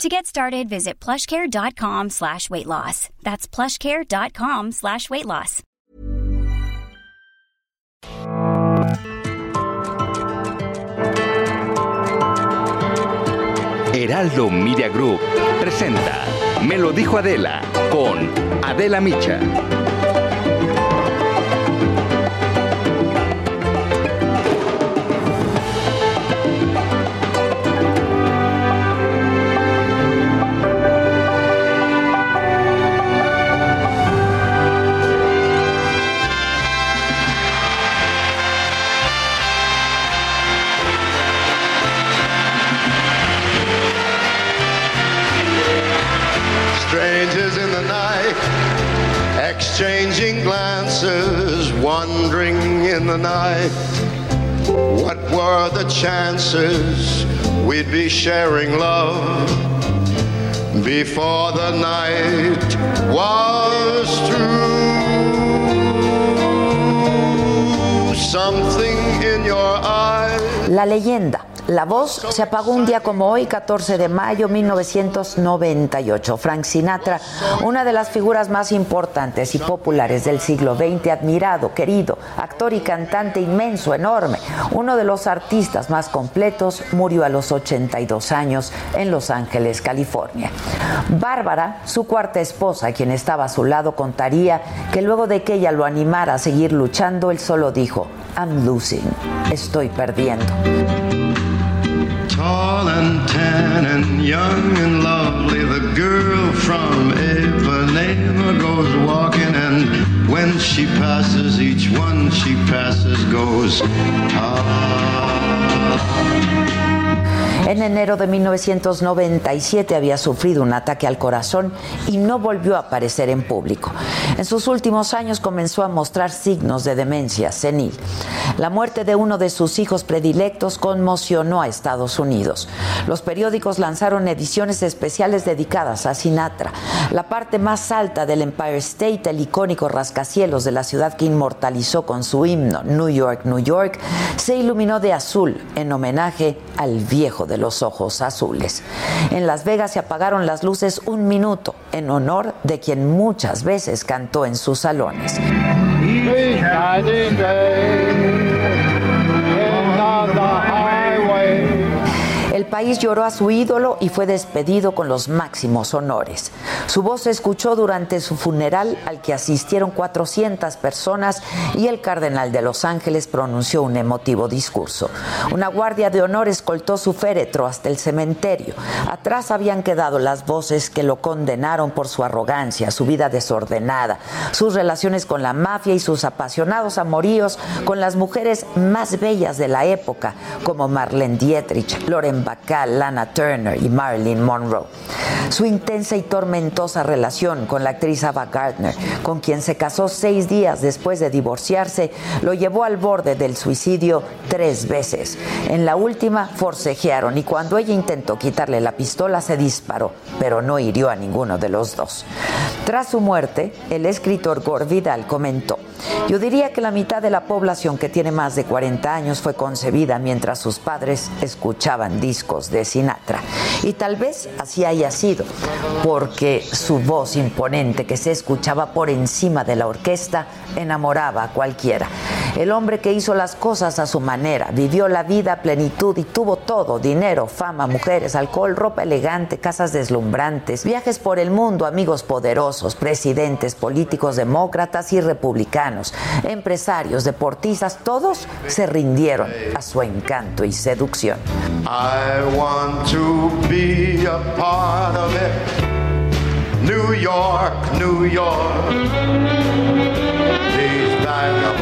To get started, visit plushcare.com slash weight loss. That's plushcare.com slash weight loss. Heraldo Media Group presenta Me lo dijo Adela con Adela Micha. Exchanging glances, wandering in the night. What were the chances we'd be sharing love before the night was through? Something in your eyes. La leyenda. La voz se apagó un día como hoy, 14 de mayo 1998. Frank Sinatra, una de las figuras más importantes y populares del siglo XX, admirado, querido, actor y cantante inmenso, enorme, uno de los artistas más completos, murió a los 82 años en Los Ángeles, California. Bárbara, su cuarta esposa, quien estaba a su lado, contaría que luego de que ella lo animara a seguir luchando, él solo dijo, I'm losing, estoy perdiendo. Tall and tan and young and lovely, the girl from Ipanema goes walking, and when she passes, each one she passes goes. Ah. En enero de 1997 había sufrido un ataque al corazón y no volvió a aparecer en público. En sus últimos años comenzó a mostrar signos de demencia senil. La muerte de uno de sus hijos predilectos conmocionó a Estados Unidos. Los periódicos lanzaron ediciones especiales dedicadas a Sinatra. La parte más alta del Empire State, el icónico rascacielos de la ciudad que inmortalizó con su himno New York, New York, se iluminó de azul en homenaje al viejo de los ojos azules. En Las Vegas se apagaron las luces un minuto en honor de quien muchas veces cantó en sus salones. País lloró a su ídolo y fue despedido con los máximos honores. Su voz se escuchó durante su funeral al que asistieron 400 personas y el cardenal de Los Ángeles pronunció un emotivo discurso. Una guardia de honor escoltó su féretro hasta el cementerio. Atrás habían quedado las voces que lo condenaron por su arrogancia, su vida desordenada, sus relaciones con la mafia y sus apasionados amoríos con las mujeres más bellas de la época, como Marlene Dietrich, Lauren Lana Turner y Marilyn Monroe. Su intensa y tormentosa relación con la actriz Ava Gardner, con quien se casó seis días después de divorciarse, lo llevó al borde del suicidio tres veces. En la última forcejearon y cuando ella intentó quitarle la pistola se disparó, pero no hirió a ninguno de los dos. Tras su muerte, el escritor Gore Vidal comentó, yo diría que la mitad de la población que tiene más de 40 años fue concebida mientras sus padres escuchaban discos de Sinatra. Y tal vez así haya sido, porque su voz imponente que se escuchaba por encima de la orquesta enamoraba a cualquiera. El hombre que hizo las cosas a su manera, vivió la vida a plenitud y tuvo todo, dinero, fama, mujeres, alcohol, ropa elegante, casas deslumbrantes, viajes por el mundo, amigos poderosos, presidentes, políticos demócratas y republicanos, empresarios, deportistas, todos se rindieron a su encanto y seducción. Want to be a part of it. New York, New York. These vagabond shoes.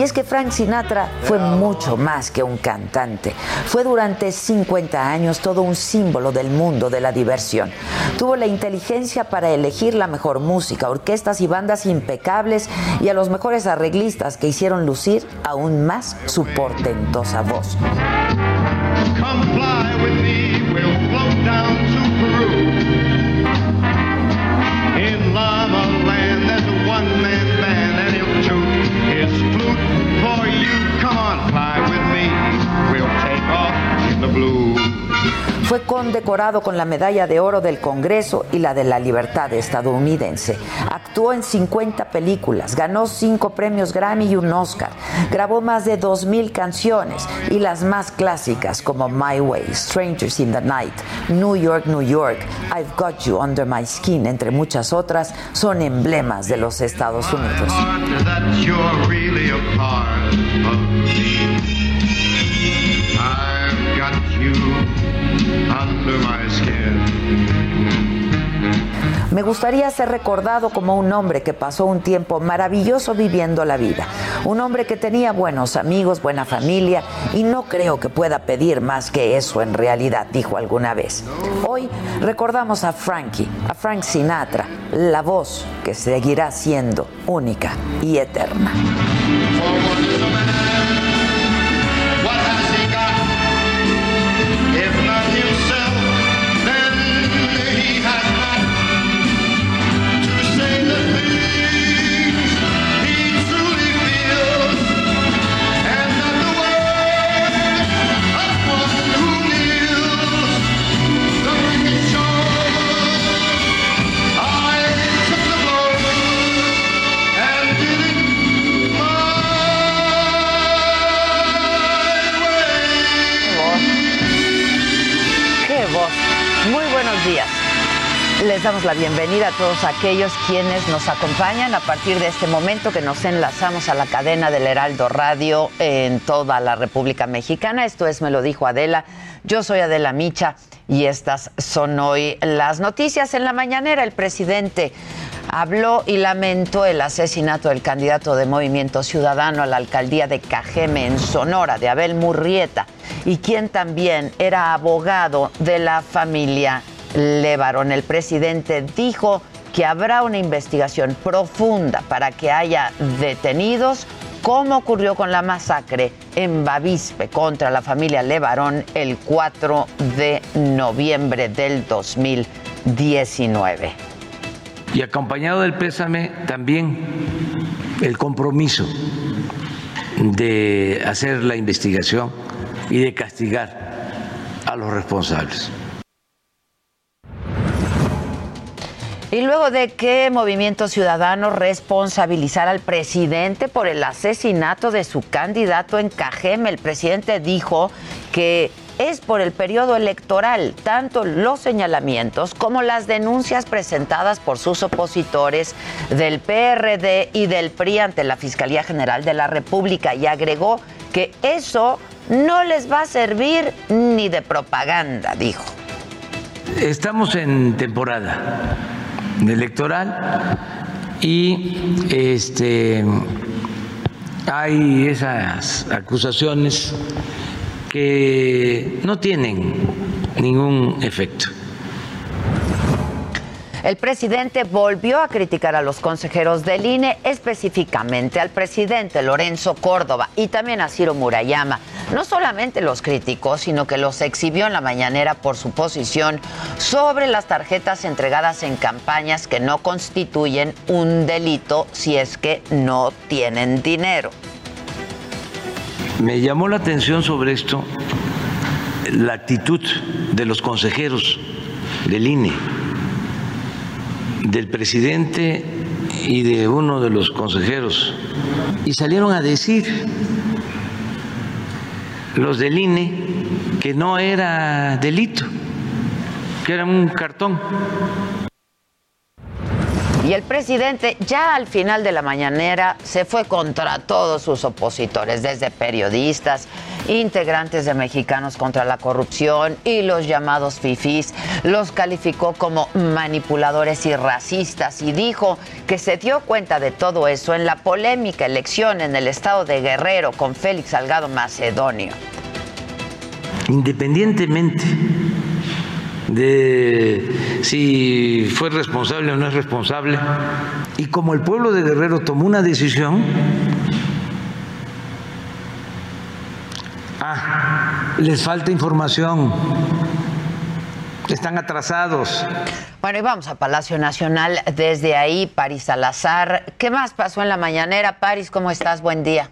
Y es que Frank Sinatra fue mucho más que un cantante. Fue durante 50 años todo un símbolo del mundo de la diversión. Tuvo la inteligencia para elegir la mejor música, orquestas y bandas impecables y a los mejores arreglistas que hicieron lucir aún más su portentosa voz. Fue condecorado con la Medalla de Oro del Congreso y la de la Libertad estadounidense. Actuó en 50 películas, ganó 5 premios Grammy y un Oscar. Grabó más de 2.000 canciones y las más clásicas como My Way, Strangers in the Night, New York, New York, I've Got You Under My Skin, entre muchas otras, son emblemas de los Estados Unidos. Me gustaría ser recordado como un hombre que pasó un tiempo maravilloso viviendo la vida. Un hombre que tenía buenos amigos, buena familia y no creo que pueda pedir más que eso en realidad, dijo alguna vez. Hoy recordamos a Frankie, a Frank Sinatra, la voz que seguirá siendo única y eterna. A todos aquellos quienes nos acompañan a partir de este momento que nos enlazamos a la cadena del Heraldo Radio en toda la República Mexicana. Esto es Me lo dijo Adela. Yo soy Adela Micha y estas son hoy las noticias. En la mañanera el presidente habló y lamentó el asesinato del candidato de Movimiento Ciudadano a la alcaldía de Cajeme en Sonora, de Abel Murrieta, y quien también era abogado de la familia Levarón. El presidente dijo que habrá una investigación profunda para que haya detenidos, como ocurrió con la masacre en Bavispe contra la familia Levarón el 4 de noviembre del 2019. Y acompañado del pésame también el compromiso de hacer la investigación y de castigar a los responsables. Y luego de que Movimiento Ciudadano responsabilizara al presidente por el asesinato de su candidato en Cajeme, el presidente dijo que es por el periodo electoral, tanto los señalamientos como las denuncias presentadas por sus opositores del PRD y del PRI ante la Fiscalía General de la República y agregó que eso no les va a servir ni de propaganda, dijo. Estamos en temporada electoral y este hay esas acusaciones que no tienen ningún efecto. El presidente volvió a criticar a los consejeros del INE, específicamente al presidente Lorenzo Córdoba y también a Ciro Murayama. No solamente los criticó, sino que los exhibió en la mañanera por su posición sobre las tarjetas entregadas en campañas que no constituyen un delito si es que no tienen dinero. Me llamó la atención sobre esto la actitud de los consejeros del INE del presidente y de uno de los consejeros y salieron a decir los del INE que no era delito, que era un cartón. Y el presidente ya al final de la mañanera se fue contra todos sus opositores, desde periodistas, integrantes de Mexicanos contra la Corrupción y los llamados FIFIs. Los calificó como manipuladores y racistas y dijo que se dio cuenta de todo eso en la polémica elección en el estado de Guerrero con Félix Salgado Macedonio. Independientemente de si fue responsable o no es responsable. Y como el pueblo de Guerrero tomó una decisión, les falta información, están atrasados. Bueno, y vamos a Palacio Nacional. Desde ahí, Paris Salazar. ¿Qué más pasó en la mañanera? Paris, ¿cómo estás? Buen día.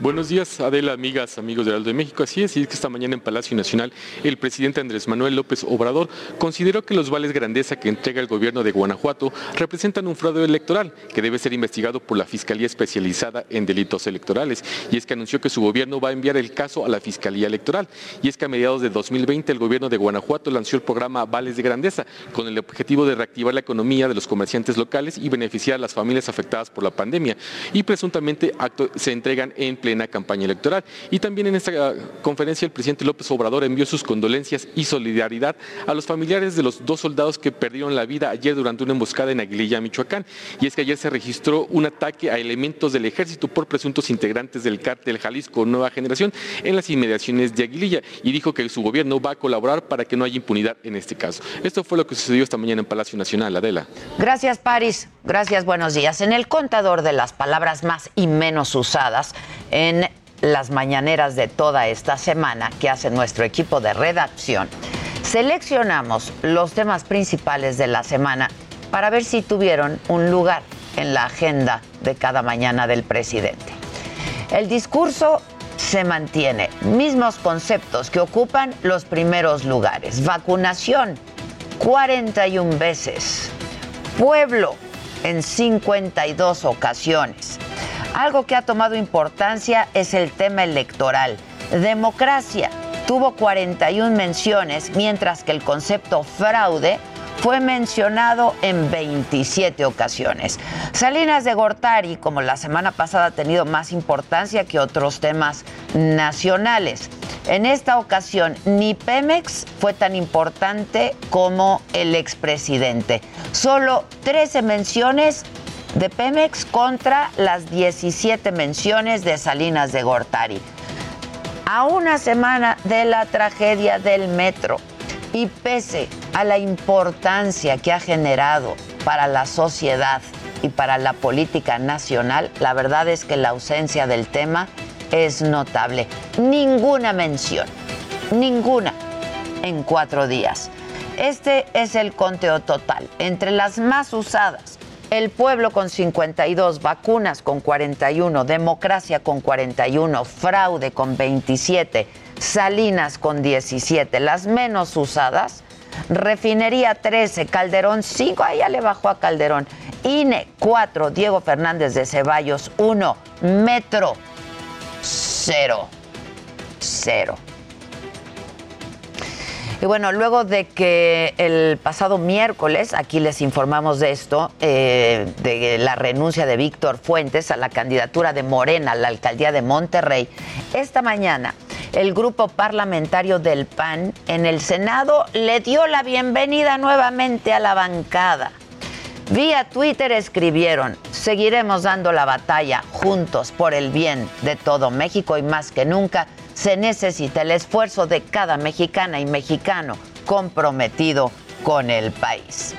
Buenos días, Adela, amigas, amigos de Aldo de México. Así es, y es que esta mañana en Palacio Nacional el presidente Andrés Manuel López Obrador consideró que los vales grandeza que entrega el gobierno de Guanajuato representan un fraude electoral que debe ser investigado por la Fiscalía Especializada en Delitos Electorales. Y es que anunció que su gobierno va a enviar el caso a la Fiscalía Electoral. Y es que a mediados de 2020 el gobierno de Guanajuato lanzó el programa Vales de Grandeza con el objetivo de reactivar la economía de los comerciantes locales y beneficiar a las familias afectadas por la pandemia. Y presuntamente se entregan en plena campaña electoral. Y también en esta ah, conferencia el presidente López Obrador envió sus condolencias y solidaridad a los familiares de los dos soldados que perdieron la vida ayer durante una emboscada en Aguililla, Michoacán. Y es que ayer se registró un ataque a elementos del ejército por presuntos integrantes del cártel Jalisco Nueva Generación en las inmediaciones de Aguililla y dijo que su gobierno va a colaborar para que no haya impunidad en este caso. Esto fue lo que sucedió esta mañana en Palacio Nacional, Adela. Gracias, París. Gracias, buenos días. En el contador de las palabras más y menos usadas, en las mañaneras de toda esta semana que hace nuestro equipo de redacción, seleccionamos los temas principales de la semana para ver si tuvieron un lugar en la agenda de cada mañana del presidente. El discurso se mantiene, mismos conceptos que ocupan los primeros lugares. Vacunación, 41 veces. Pueblo, en 52 ocasiones. Algo que ha tomado importancia es el tema electoral. Democracia tuvo 41 menciones, mientras que el concepto fraude fue mencionado en 27 ocasiones. Salinas de Gortari, como la semana pasada, ha tenido más importancia que otros temas nacionales. En esta ocasión, ni Pemex fue tan importante como el expresidente. Solo 13 menciones de Pemex contra las 17 menciones de Salinas de Gortari. A una semana de la tragedia del metro y pese a la importancia que ha generado para la sociedad y para la política nacional, la verdad es que la ausencia del tema es notable. Ninguna mención, ninguna en cuatro días. Este es el conteo total. Entre las más usadas, el pueblo con 52, vacunas con 41, democracia con 41, fraude con 27, Salinas con 17, las menos usadas, refinería 13, Calderón 5, ahí ya le bajó a Calderón, INE 4, Diego Fernández de Ceballos 1, Metro 0, 0. Y bueno, luego de que el pasado miércoles, aquí les informamos de esto, eh, de la renuncia de Víctor Fuentes a la candidatura de Morena a la alcaldía de Monterrey, esta mañana el grupo parlamentario del PAN en el Senado le dio la bienvenida nuevamente a la bancada. Vía Twitter escribieron, seguiremos dando la batalla juntos por el bien de todo México y más que nunca se necesita el esfuerzo de cada mexicana y mexicano comprometido con el país.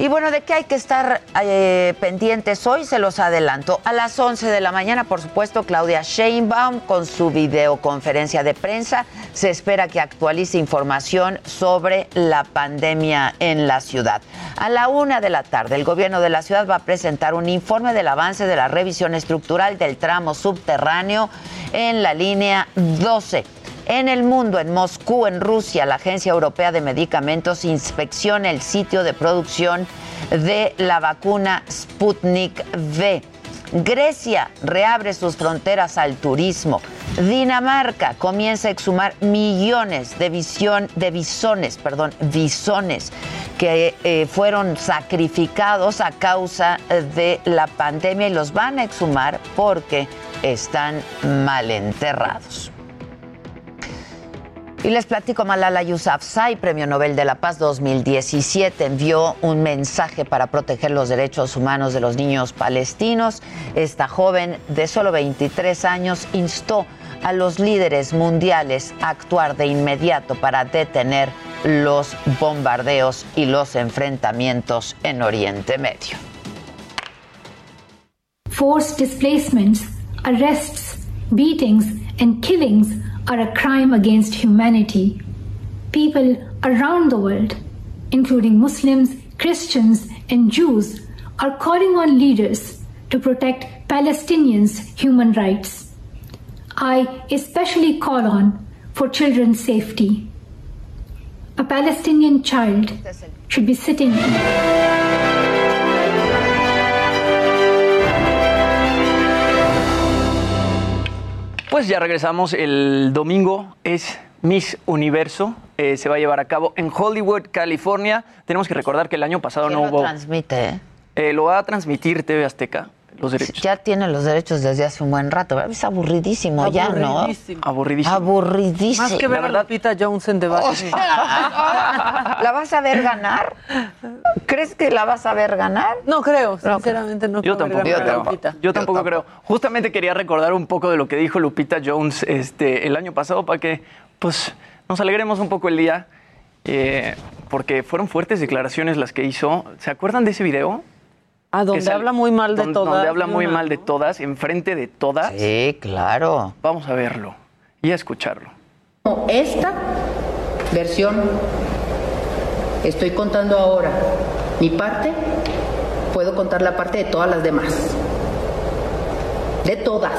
Y bueno, ¿de qué hay que estar eh, pendientes hoy? Se los adelanto. A las 11 de la mañana, por supuesto, Claudia Sheinbaum con su videoconferencia de prensa. Se espera que actualice información sobre la pandemia en la ciudad. A la una de la tarde, el gobierno de la ciudad va a presentar un informe del avance de la revisión estructural del tramo subterráneo en la línea 12 en el mundo, en Moscú, en Rusia, la Agencia Europea de Medicamentos inspecciona el sitio de producción de la vacuna Sputnik V. Grecia reabre sus fronteras al turismo. Dinamarca comienza a exhumar millones de, visión, de bisones, perdón, bisones que eh, fueron sacrificados a causa de la pandemia y los van a exhumar porque están mal enterrados. Y les platico, Malala Yousafzai, Premio Nobel de la Paz 2017, envió un mensaje para proteger los derechos humanos de los niños palestinos. Esta joven de solo 23 años instó a los líderes mundiales a actuar de inmediato para detener los bombardeos y los enfrentamientos en Oriente Medio. Forced displacements, arrests, beatings, and killings are a crime against humanity. People around the world, including Muslims, Christians, and Jews, are calling on leaders to protect Palestinians' human rights. I especially call on for children's safety. A Palestinian child should be sitting Pues ya regresamos. El domingo es Miss Universo. Eh, se va a llevar a cabo en Hollywood, California. Tenemos que recordar que el año pasado no lo hubo. transmite? eh? Eh, lo va a transmitir TV Azteca, los derechos. Ya tiene los derechos desde hace un buen rato. ¿verdad? Es aburridísimo, ya, ¿no? Aburridísimo. Aburridísimo. Aburridísimo. Más que ver a Lupita Jones en debate. ¿La vas a ver ganar? ¿Crees que la vas a ver ganar? No creo, sinceramente no Yo creo. tampoco ver a creo. Lupita. Yo tampoco creo. Justamente quería recordar un poco de lo que dijo Lupita Jones este, el año pasado para que pues, nos alegremos un poco el día. eh, porque fueron fuertes declaraciones las que hizo. ¿Se acuerdan de ese video? Ah, Que donde sal- habla muy mal de don- todas. Donde habla muy una, mal de todas, enfrente de todas. Sí, claro. Vamos a verlo y a escucharlo. Esta versión estoy contando ahora mi parte, puedo contar la parte de todas las demás. De todas.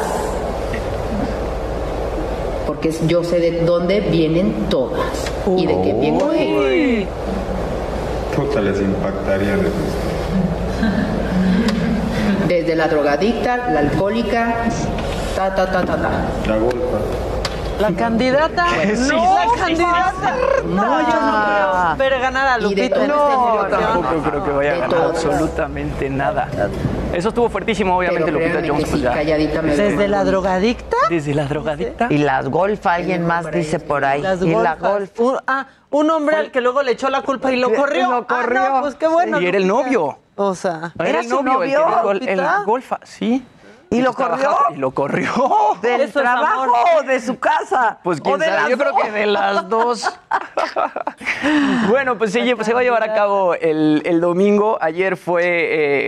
Porque yo sé de dónde vienen todas y de qué cogí. Puta, les impactaría de Desde la drogadicta, la alcohólica, ta, ta, ta, ta, ta. La golpa. La candidata. Sí, no, la candidata. No, yo no creo ver ganar a Lupita. en este elección. Tampoco creo que vaya a ganar absolutamente nada. Eso estuvo fuertísimo, obviamente, Pero Lupita Jones. que pues ya. calladita me Desde la drogadicta. Desde la drogadicta. Y las golf, alguien más dice por ahí. Las y la golfas. golf. Un, ah, un hombre al que luego le echó la culpa y lo corrió. Lo Ah, corrió. no, pues qué bueno. Y era el novio. O sea. Era ¿Era el su novio, el golfa, sí. ¿Y lo corrió? Y lo corrió. ¿Del Eso trabajo o de su casa? Pues ¿O quién de sabe, las yo creo dos? que de las dos. bueno, pues se, se va a llevar a cabo el, el domingo. Ayer fue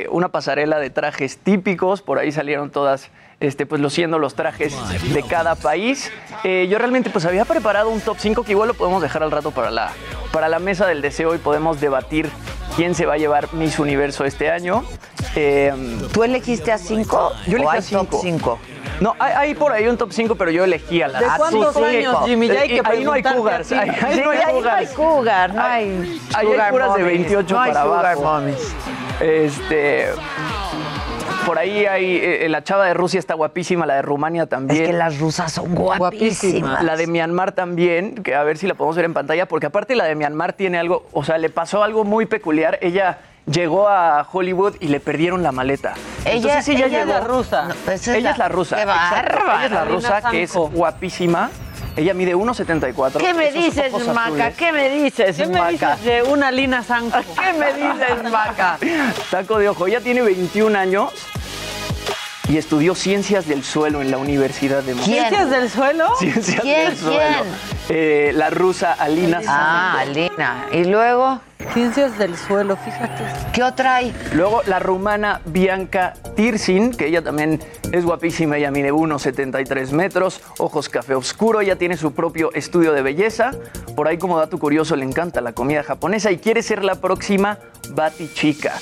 eh, una pasarela de trajes típicos, por ahí salieron todas, este, pues luciendo los trajes de cada país. Eh, yo realmente pues había preparado un top 5 que igual lo podemos dejar al rato para la, para la mesa del deseo y podemos debatir quién se va a llevar Miss Universo este año. Eh, ¿Tú elegiste a cinco? yo ¿O elegí a top cinco. cinco? No, hay, hay por ahí un top 5, pero yo elegí a la ¿De a cuántos años, Jimmy? Ya hay que ahí no hay cougars. Ahí, ahí Sí, no hay ahí no hay cougars. cougar, no hay Ahí hay de mommies, 28 no hay para abajo. mommies. Este. Por ahí hay. eh, la chava de Rusia está guapísima, la de Rumania Es también. que las rusas son guapísimas. La de Myanmar también, que a ver si la podemos ver en pantalla, porque aparte la de Myanmar tiene algo, o sea, le pasó algo muy peculiar. Ella llegó a Hollywood y le perdieron la maleta. Ella- Entonces ella, ella es llegó. la rusa. No, es ella la- es la rusa. ¡Qué exacto. bárbara! Ella es la rusa, que es guapísima. Ella mide 1.74. ¿Qué me esos dices, ojos Maca? azules. ¿Qué me dices, ¿Qué me Maca? dices de una Lina Sanjo? ¿Qué me dices, Maca? Taco de ojo. Ella tiene 21 años y estudió ciencias del suelo en la Universidad de Moscú. ¿Ciencias del suelo? Ciencias ¿Quién? del suelo. Eh, la rusa Alina Ah. Alina. ¿Y luego? Ciencias del suelo, fíjate. ¿Qué otra hay? Luego la rumana Bianca Tirsin, que ella también es guapísima, ella mide 1,73 metros, ojos café oscuro, ella tiene su propio estudio de belleza. Por ahí como dato curioso le encanta la comida japonesa y quiere ser la próxima Bati Chica.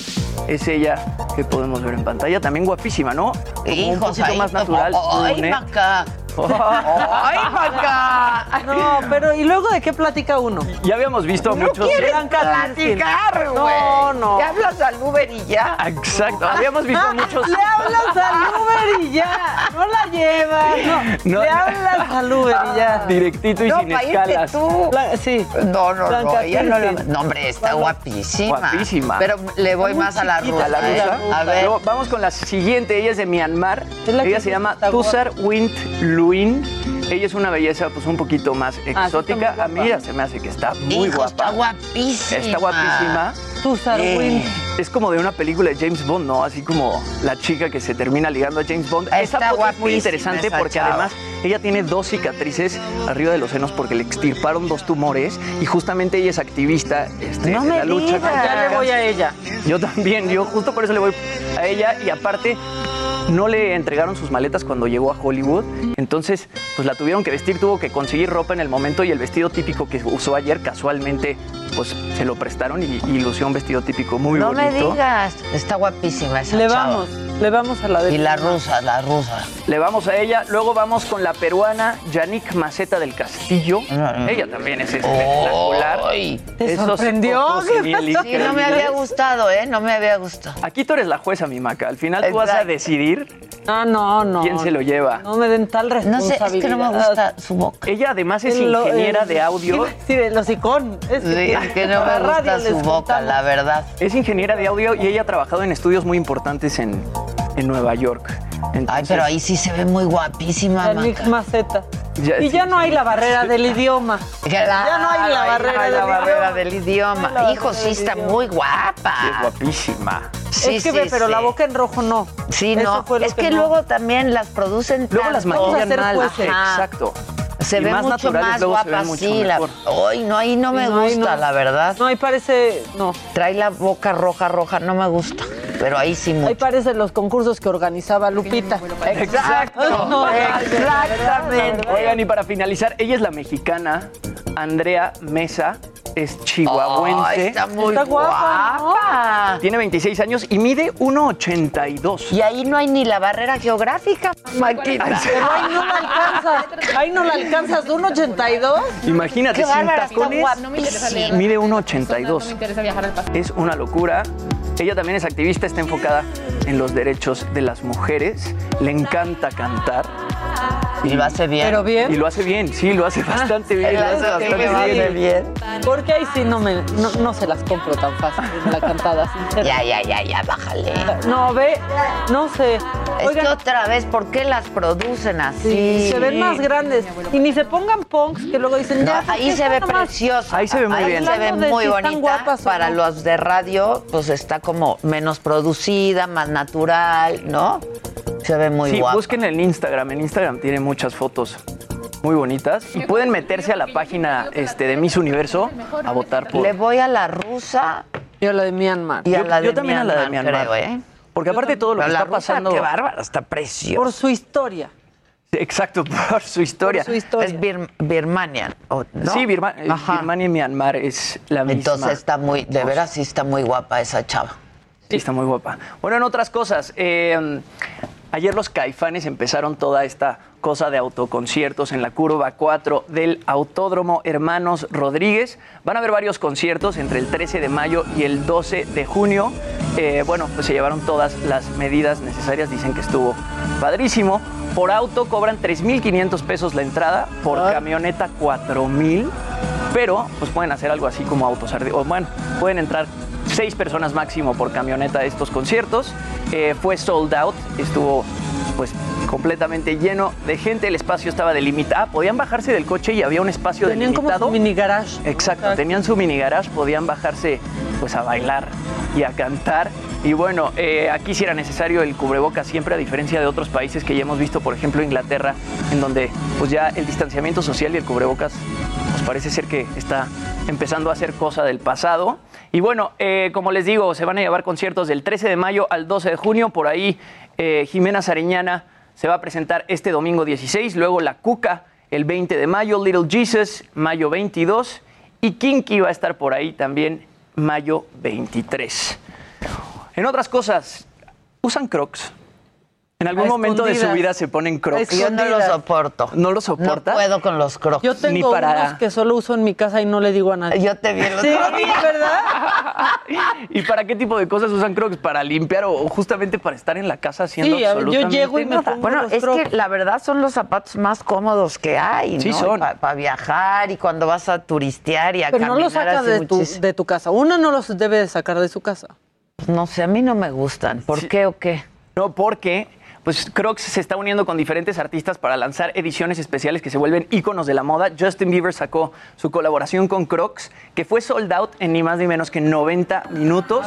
Es ella que podemos ver en pantalla, también guapísima, ¿no? Como un poquito ahí- más natural. Ay, brunette. Maca. ¡Ay, Maca! No, pero ¿y luego de qué platica uno? Ya habíamos visto No muchos. quieres platicar, güey. No, no. Te hablas al Uber y ya. Exacto. Habíamos visto muchos. Le hablas al Uber y ya. No la llevas. No. No. Le hablas al Uber y ya. Directito y No, sin para irte escalas. tú. Sí. No, no, no, Blanca ella no, la- no, hombre, está guapísima. Guapísima. Pero le voy más a la rusa. A la ¿eh? rusa. A ver. Luego, vamos con la siguiente. Ella es de Myanmar. Es la Ella se llama Tusar Wint Luin. Ella es una belleza pues un poquito más Ah, exótica. a mí ya se me hace que está muy Hijo, guapa. está guapísima. Está guapísima. Tú, Sarwin. Es como de una película de James Bond, ¿no? Así como la chica que se termina ligando a James Bond. Está Esa foto es muy interesante esa porque chava. además ella tiene dos cicatrices arriba de los senos porque le extirparon dos tumores y justamente ella es activista este, No en me la lucha digas. Ya le voy a ella. Yo también, yo justo por eso le voy a ella y aparte no le entregaron sus maletas cuando llegó a Hollywood, entonces pues la tuvieron que vestir, tuvo que conseguir ropa en el momento y el vestido típico que usó ayer casualmente pues se lo prestaron y, y lució un vestido típico muy No me bonito. digas. Está guapísima esa Le chava. vamos. Le vamos a la de. Y la rusa, la rusa. Le vamos a ella, luego vamos con la peruana Yannick Maceta del Castillo. Ella también es espectacular. Ay. ¿Te Esos sorprendió? Sí, no me había gustado, ¿eh? No me había gustado. Aquí tú eres la jueza, mi maca. Al final tú vas a decidir Ah, no, no. quién se lo lleva. No me den tal No responsabilidad. sé, es que no me gusta su boca. Ella además es Lo- ingeniera eh, de audio. Sí, el hocicón. Es Sí, que, es que no me gusta su boca, la verdad. Es ingeniera de audio y ella ha trabajado en estudios muy importantes en, en Nueva York. Ay, pero ahí sí se ve muy guapísima, La Nick. Maceta. Ya- y ya no hay la barrera del idioma. Ya no hay la barrera la del barrera idioma. del idioma. No hay la Hijo, sí está idioma. muy guapa. sí, es guapísima. Sí, es que sí, ve, pero sí. la boca en rojo no. Sí, Eso no. fue lo Es que, no. luego también las producen Luego las maquillan mal. Ajá, Exacto. Se Y ve más mucho más luego se guapa mucho así. La... Ay, no, ahí no me Sí, no, ahí gusta, no. la verdad. No, ahí parece. No. Trae la boca roja, roja, no me gusta. Pero ahí sí Ahí mucho. parecen los concursos que organizaba Lupita. Exacto. No, Exactamente. Oigan, y para finalizar, ella es la mexicana Andrea Mesa, es chihuahuense. Está muy Está guapa, guapa. Tiene 26 años y mide 1,82. Y ahí no hay ni la barrera geográfica, Maquita. Pero ahí no la alcanzas. Ahí no la alcanzas. ¿De un 82? Imagínate, Qué sin tacones, guapísima. mide 1,82. No me interesa viajar al pasado. Es una locura. Ella también es activista, está enfocada en los derechos de las mujeres. Le encanta cantar. Y lo hace bien. Pero Y bien. lo hace bien, sí, lo hace bastante bien. Lo lo hace bastante bien. bien. Porque ahí sí no me no, no se las compro tan fácil la cantada, sincera. Ya, ya, ya, ya, bájale. No, ve, no sé. Es Oigan, que otra vez, ¿por qué las producen así? sí, se ven más grandes. Y ni se pongan punks que luego dicen, No, ya, ¿por ahí se ve preciosa. Ahí se ve muy Ahí bien. se ve muy si bonita. guapas Para no. los de radio, pues está como menos producida, más natural, ¿no? Se ve muy sí, guapa. busquen en Instagram. En Instagram tiene muchas fotos muy bonitas. Y pueden meterse a la página este, de Miss Universo a votar por. Le voy a la rusa Yo la de Myanmar. y a Yo- la de yo también a la de Myanmar, creo, ¿eh? Porque aparte de todo lo Pero que la está rusa, pasando. qué bárbara, está preciosa. Por su historia. Exacto, por su historia. Por su historia. Es Bir- Birmania, ¿o ¿no? Sí, Birma- eh, Ajá. Birmania y Myanmar es la misma. Entonces está muy, de veras sí está muy guapa esa chava. Sí, está muy guapa. Bueno, en otras cosas, eh, ayer los caifanes empezaron toda esta cosa de autoconciertos en la curva 4 del Autódromo Hermanos Rodríguez. Van a haber varios conciertos entre el 13 de mayo y el 12 de junio. Eh, bueno, pues se llevaron todas las medidas necesarias, dicen que estuvo padrísimo. Por auto cobran 3.500 pesos la entrada, por Ah. camioneta 4.000, pero pues pueden hacer algo así como autos o bueno, pueden entrar seis personas máximo por camioneta a estos conciertos. Eh, fue sold out, estuvo pues completamente lleno de gente, el espacio estaba delimitado, Ah, podían bajarse del coche y había un espacio Tenían como delimitado. su mini garage. Exacto, tenían su mini garage, podían bajarse pues a bailar y a cantar. Y bueno, eh, aquí sí era necesario el cubrebocas siempre, a diferencia de otros países que ya hemos visto, por ejemplo Inglaterra, en donde pues ya el distanciamiento social y el cubrebocas pues parece ser que está empezando a ser cosa del pasado. Y bueno, eh, como les digo, se van a llevar conciertos del 13 de mayo al 12 de junio. Por ahí eh, Jimena Sariñana se va a presentar este domingo 16, luego La Cuca el 20 de mayo, Little Jesus mayo 22 y Kinky va a estar por ahí también mayo 23. En otras cosas, ¿usan Crocs? En algún A momento de su vida se ponen crocs. Yo no lo soporto. ¿No lo soportas? No puedo con los crocs. Yo tengo Ni para- unos que solo uso en mi casa y no le digo a nadie. Yo te vi el Sí, día. ¿verdad? ¿Y para qué tipo de cosas usan crocs? ¿Para limpiar o justamente para estar en la casa haciendo Sí, a- yo absolutamente llego y me pongo Bueno, los es Crocs. que la verdad son los zapatos más cómodos que hay, ¿no? Sí, son. Para viajar y cuando vas a turistear y a Pero no caminar los sacas de tu, muchísimo. de tu casa. Una no los debe de sacar de su casa. No sé, a mí no me gustan. ¿Por qué o qué? No, porque pues Crocs se está uniendo con diferentes artistas para lanzar ediciones especiales que se vuelven íconos de la moda. Justin Bieber sacó su colaboración con Crocs, que fue sold out en ni más ni menos que 90 minutos.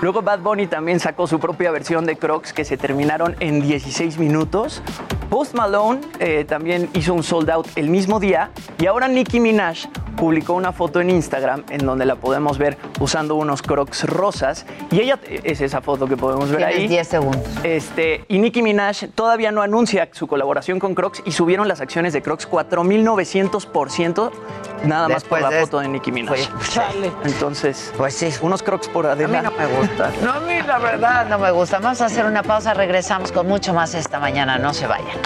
Luego Bad Bunny también sacó su propia versión de Crocs que se terminaron en 16 minutos. Post Malone eh, también hizo un sold out el mismo día. Y ahora Nicki Minaj publicó una foto en Instagram en donde la podemos ver usando unos Crocs rosas. Y ella, es esa foto que podemos ver Tienes ahí. 10 segundos. Este, y Nicki Minaj todavía no anuncia su colaboración con Crocs y subieron las acciones de Crocs 4.900% nada más por la de foto de Nicki Minaj. Chale. Entonces, Pues sí. unos Crocs por A mí no me gusta. No, a mí la verdad no me gusta. Vamos a hacer una pausa, regresamos con mucho más esta mañana. No se vayan.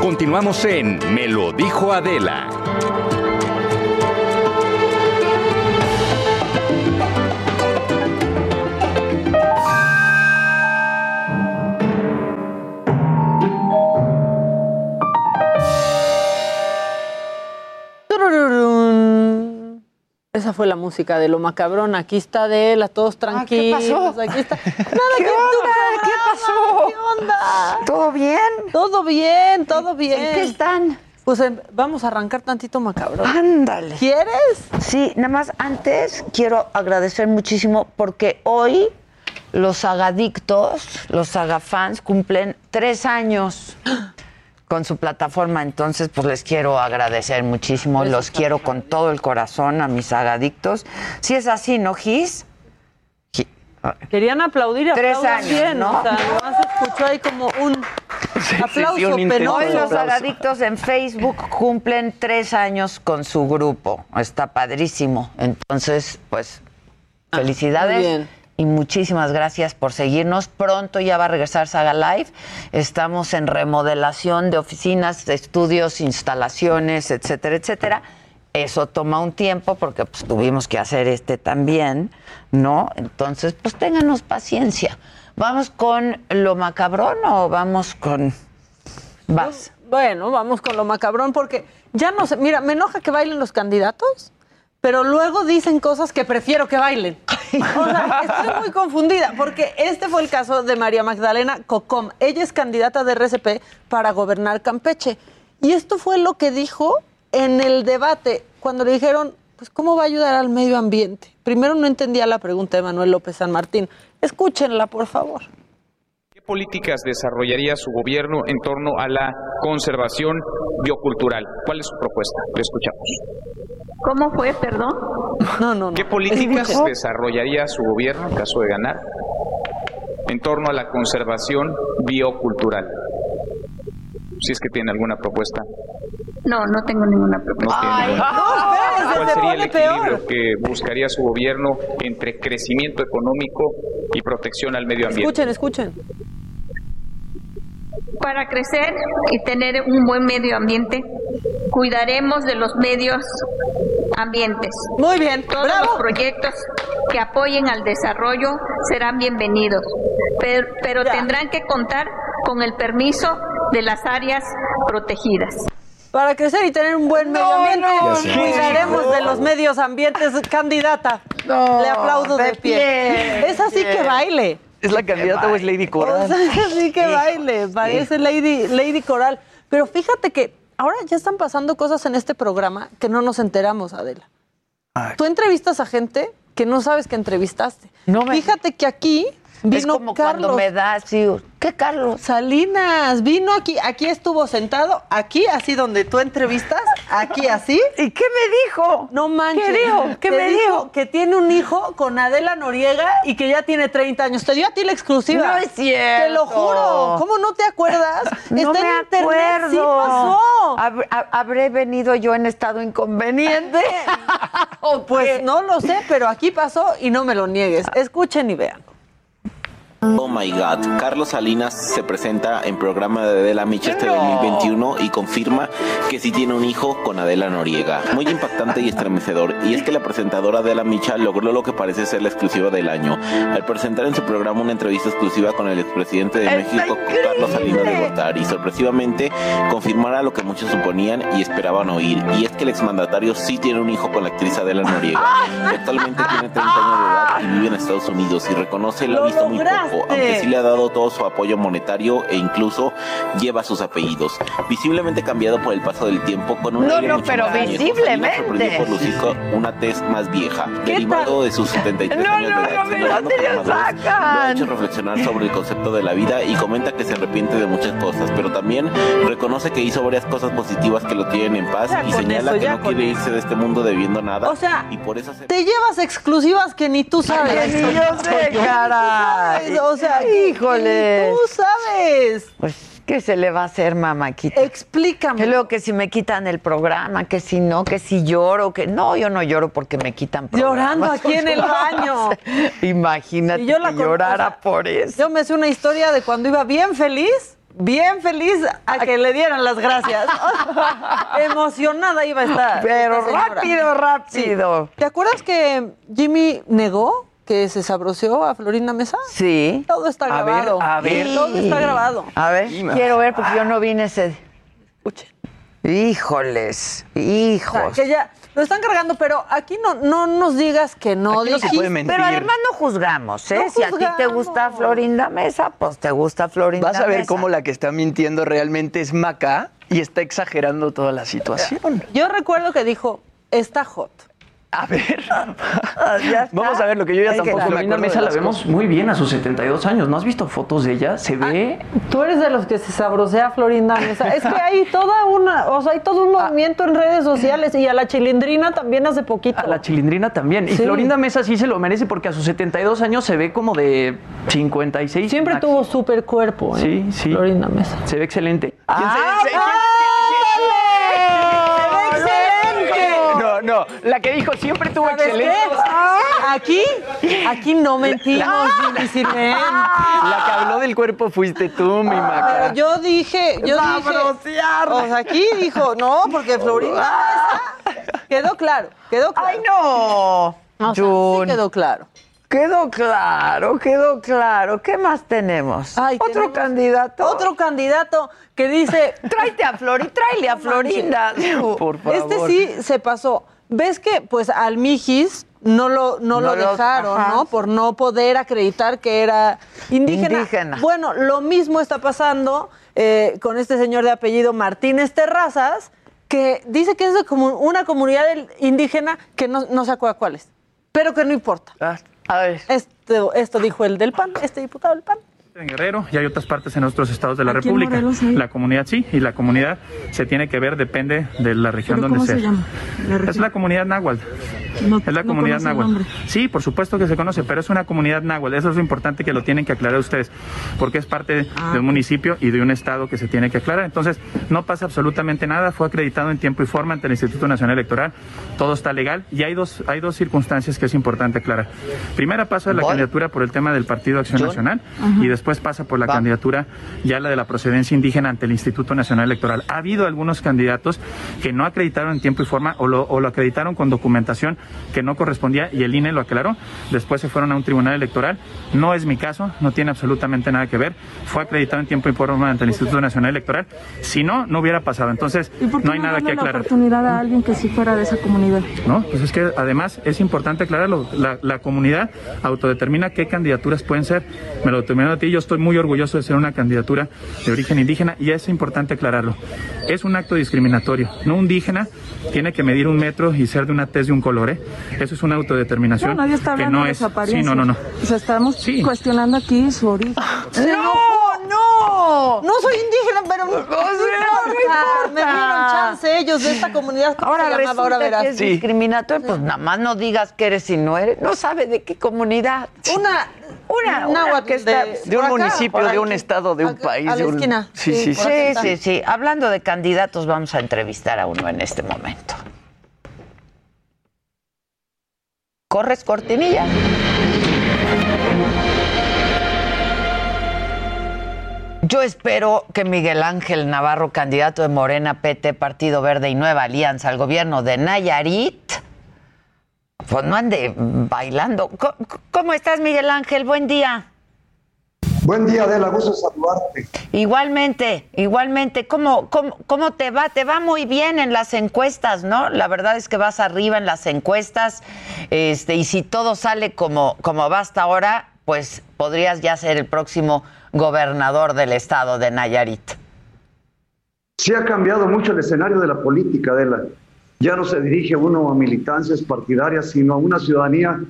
Continuamos en Me lo dijo Adela. Fue la música de lo macabrón. Aquí está Adela, todos tranquilos. pasó? Aquí está. Nada, ¿Qué onda? ¿Qué pasó? ¿Qué onda? ¿Todo bien? Todo bien, todo bien. ¿En qué están? Pues em, vamos a arrancar tantito macabrón. Ándale. ¿Quieres? Sí, nada más antes quiero agradecer muchísimo porque hoy los agadictos, los agafans cumplen tres años con su plataforma, entonces pues les quiero agradecer muchísimo, los quiero con todo el corazón a mis agadictos. Si es así, ¿no, Gis? Gi- Querían aplaudir y Tres años, bien. ¿no? O sea, escuchó ahí como un aplauso sí, un Hoy los agadictos en Facebook cumplen tres años con su grupo. Está padrísimo. Entonces, pues, felicidades. muy bien. Y muchísimas gracias por seguirnos. Pronto ya va a regresar Saga Live. Estamos en remodelación de oficinas, de estudios, instalaciones, etcétera, etcétera. Eso toma un tiempo porque pues, tuvimos que hacer este también, ¿no? Entonces, pues ténganos paciencia. ¿Vamos con lo macabrón o vamos con... Vas. Bueno, vamos con lo macabrón porque ya no sé, mira, me enoja que bailen los candidatos, pero luego dicen cosas que prefiero que bailen. O estoy muy confundida porque este fue el caso de María Magdalena Cocom. Ella es candidata de RCP para gobernar Campeche. Y esto fue lo que dijo en el debate cuando le dijeron, pues, ¿cómo va a ayudar al medio ambiente? Primero no entendía la pregunta de Manuel López San Martín. Escúchenla, por favor. ¿Qué políticas desarrollaría su gobierno en torno a la conservación biocultural? ¿Cuál es su propuesta? Le escuchamos. ¿Cómo fue, perdón? No, no, no. ¿Qué políticas desarrollaría su gobierno en caso de ganar en torno a la conservación biocultural? Si es que tiene alguna propuesta. No, no tengo ninguna No propuesta. tiene ninguna. No, ¿Cuál se sería el peor. equilibrio que buscaría su gobierno entre crecimiento económico y protección al medio ambiente? Escuchen, escuchen. Para crecer y tener un buen medio ambiente, cuidaremos de los medios ambientes. Muy bien, Todos bravo. los proyectos que apoyen al desarrollo serán bienvenidos, pero, tendrán que contar con el permiso de las áreas protegidas. Para crecer y tener un buen medio ambiente, no, cuidaremos de los medios ambientes. Candidata, No, le aplaudo de, de pie. pie, Es así que baile. ¿Es la candidata o es Lady O Coral? así que baile. Parece Lady, Lady Coral. Pero fíjate que ahora ya están pasando cosas en este programa que no nos enteramos, Adela. Tú entrevistas a gente que no sabes que entrevistaste. No me- Fíjate que aquí es como cuando me da así, ¿qué Carlos? Salinas, vino aquí, aquí estuvo sentado, aquí así donde tú entrevistas, aquí así. ¿Y qué me dijo? No manches. ¿Qué dijo? ¿Qué Te me dijo dijo? Que tiene un hijo con Adela Noriega y que ya tiene 30 años. Te dio a ti la exclusiva. No es cierto. Te lo juro. ¿Cómo no te acuerdas? No Está me en internet, acuerdo. Sí pasó. Hab- hab- ¿Habré venido yo en estado inconveniente? Pues no lo sé, pero aquí pasó y no me lo niegues. Escuchen y vean. Oh my God, Carlos Salinas se presenta en programa de Adela Micha este 2021 y confirma que sí tiene un hijo con Adela Noriega. Muy impactante y estremecedor. Y es que la presentadora Adela Micha logró lo que parece ser la exclusiva del año. Al presentar en su programa una entrevista exclusiva con el expresidente de ¡Está México, Carlos Salinas de Gortari, sorpresivamente confirmará lo que muchos suponían y esperaban oír. Y es que el exmandatario sí tiene un hijo con la actriz Adela Noriega. Actualmente tiene 30 años de edad y vive en Estados Unidos y reconoce lo ha ¡Lo visto muy lograste! Poco, aunque sí le ha dado todo su apoyo monetario e incluso lleva sus apellidos. Visiblemente cambiado por el paso del tiempo con un No, aire no, mucho pero más visiblemente. Por lucir con una tez más vieja, derivado de sus 73 No, años no, de edad. no, Sin ¿de embargo, dónde por lo sacan? Lo ha hecho reflexionar sobre el concepto de la vida y comenta que se arrepiente de muchas cosas, pero también reconoce que hizo varias cosas positivas que lo tienen en paz Ya y señala eso, que ya no quiere irse de este mundo debiendo nada O sea, y por eso se Te llevas exclusivas que ni tú sabes. Que ni yo sé, caray. O sea, Híjole. Tú sabes. Pues, ¿qué se le va a hacer, mamáquita? Explícame. Luego que si me quitan el programa, que si no, que si lloro, que no, yo no lloro porque me quitan programas. Llorando aquí en el baño. Imagínate yo la que llorara o sea, por eso. Yo me sé una historia de cuando iba bien feliz, bien feliz a que le dieran las gracias. Emocionada iba a estar. Pero rápido, rápido. Sí. ¿Te acuerdas que Jimmy negó que se sabroseó a Florinda Mesa? Sí. Todo está A ver, grabado. a ver. Todo está grabado. A ver, quiero ver porque yo no vine ese. Escuchen. Híjoles, O sea, hijos. que ya lo están cargando, pero aquí no, no nos digas que no Aquí no se dijiste. puede mentir. Pero además no juzgamos, ¿eh? No si a ti te gusta Florinda Mesa, pues te gusta Florinda Vas a ver Mesa. cómo la que está mintiendo realmente es Maca y está exagerando toda la situación. Yo recuerdo que dijo, está hot. A ver. Vamos a ver lo que yo ya tampoco me Florinda acuerdo la vemos muy bien a sus 72 años. ¿No has visto fotos de ella? Se ve. Tú eres de los que se sabrosea Florinda Mesa. Es que hay toda una, o sea, hay todo un Ah. movimiento en redes sociales y a la chilindrina también hace poquito. A la chilindrina también. Y Sí. Florinda Mesa sí se lo merece porque a sus 72 años se ve como de 56. Siempre tuvo super cuerpo. ¿eh? Sí, sí. Florinda Mesa. Se ve excelente. ¿Quién se- ¡Ah, se- la que dijo siempre tuvo ¿Sabes excelente. qué? Aquí, aquí no mentimos, Jimmy Silén. La que habló del cuerpo fuiste tú, mi Maca. Pero yo dije, yo dije, o sea, aquí dijo, no, porque Florinda Mesa quedó claro, quedó claro. ¡Ay, no! O sea, sí quedó claro. Quedó claro, quedó claro. ¿Qué más tenemos? Ay, ¿Otro tenemos candidato? Otro candidato que dice, Tráete a Flori, tráele a Florinda. Por favor. Este sí se pasó. ¿Ves que pues al Mijis no lo, no, No lo dejaron. ¿no? Por no poder acreditar que era indígena. Indígena. Bueno, lo mismo está pasando eh, con este señor de apellido Martínez Terrazas, que dice que es de una comunidad indígena que no, no se acuerda cuál es, pero que no importa. Ah, A ver. Esto, esto dijo el del PAN, este diputado del PAN. En Guerrero y hay otras partes en otros estados de la Aquí República. Morelos. La comunidad sí, y la comunidad se tiene que ver, depende de la región ¿Pero donde cómo sea. se llama? La Es la comunidad náhuatl. No- es la no comunidad náhuatl. Sí, por supuesto que se conoce, pero es una comunidad náhuatl. Eso es lo importante que lo tienen que aclarar ustedes, porque es parte Ah, de un municipio y de un estado que se tiene que aclarar. Entonces, no pasa absolutamente nada. Fue acreditado en tiempo y forma ante el Instituto Nacional Electoral. Todo está legal y hay dos, hay dos circunstancias que es importante aclarar. Primera pasa la Voy. candidatura por el tema del Partido Acción Yo. Nacional y después pasa por la Va. candidatura, ya la de la procedencia indígena ante el Instituto Nacional Electoral. Ha habido algunos candidatos que no acreditaron en tiempo y forma o lo, o lo acreditaron con documentación que no correspondía y el INE lo aclaró. Después se fueron a un tribunal electoral. No es mi caso, no tiene absolutamente nada que ver. Fue acreditado en tiempo y forma ante el Instituto Nacional Electoral. Si no, no hubiera pasado. Entonces, ¿Y por qué no hay nada darle que la aclarar. oportunidad a alguien que sí fuera de esa comunidad? ¿no? Pues es que además es importante aclararlo. La, la comunidad autodetermina qué candidaturas pueden ser. Me lo determino a ti, yo yo estoy muy orgulloso de ser una candidatura de origen indígena y es importante aclararlo. Es un acto discriminatorio. No un indígena tiene que medir un metro y ser de una tez de un color. ¿eh? Eso es una autodeterminación No, nadie está que hablando no de es. Sí, no, no, no. O sea, estamos cuestionando aquí su origen. ¡No, no! No soy indígena, pero no, importa. Me dieron chance ellos de esta comunidad. ¿Cómo Ahora se resulta Ahora verás. que es discriminatorio, pues nada más no digas que eres y no eres. No sabe de qué comunidad. Una, una, una náhuatl que está de- De un acá, municipio, de un estado, de un país. a de la un- esquina. Sí, sí, sí, sí. Hablando de candidatos, vamos a entrevistar a uno en este momento. ¿Corres cortinilla? Yo espero que Miguel Ángel Navarro, candidato de Morena, PT, Partido Verde y Nueva Alianza al gobierno de Nayarit, pues no ande bailando. ¿Cómo, cómo estás, Miguel Ángel? Buen día. Buen día, Adela, gusto saludarte. Igualmente, igualmente. ¿Cómo, cómo, cómo te va? Te va muy bien en las encuestas, ¿no? La verdad es que vas arriba en las encuestas. Este, y si todo sale como, como va hasta ahora, pues podrías ya ser el próximo gobernador del estado de Nayarit. Sí ha cambiado mucho el escenario de la política, Adela. Ya no se dirige uno a militancias partidarias, sino a una ciudadanía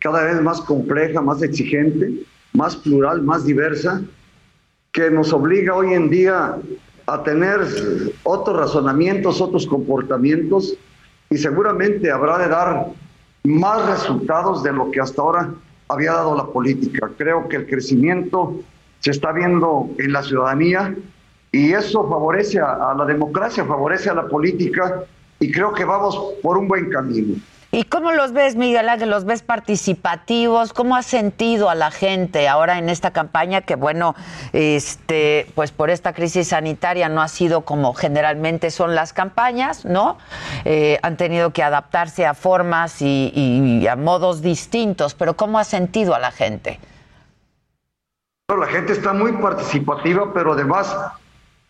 cada vez más compleja, más exigente, más plural, más diversa, que nos obliga hoy en día a tener otros razonamientos, otros comportamientos, y seguramente habrá de dar más resultados de lo que hasta ahora había dado la política. Creo que el crecimiento se está viendo en la ciudadanía y eso favorece a, a la democracia, favorece a la política y creo que vamos por un buen camino. ¿Y cómo los ves, Miguel Ángel? ¿Los ves participativos? ¿Cómo has sentido a la gente ahora en esta campaña que, bueno, este, pues por esta crisis sanitaria no ha sido como generalmente son las campañas, ¿no? Eh, han tenido que adaptarse a formas y, y a modos distintos, pero ¿cómo has sentido a la gente? La gente está muy participativa, pero además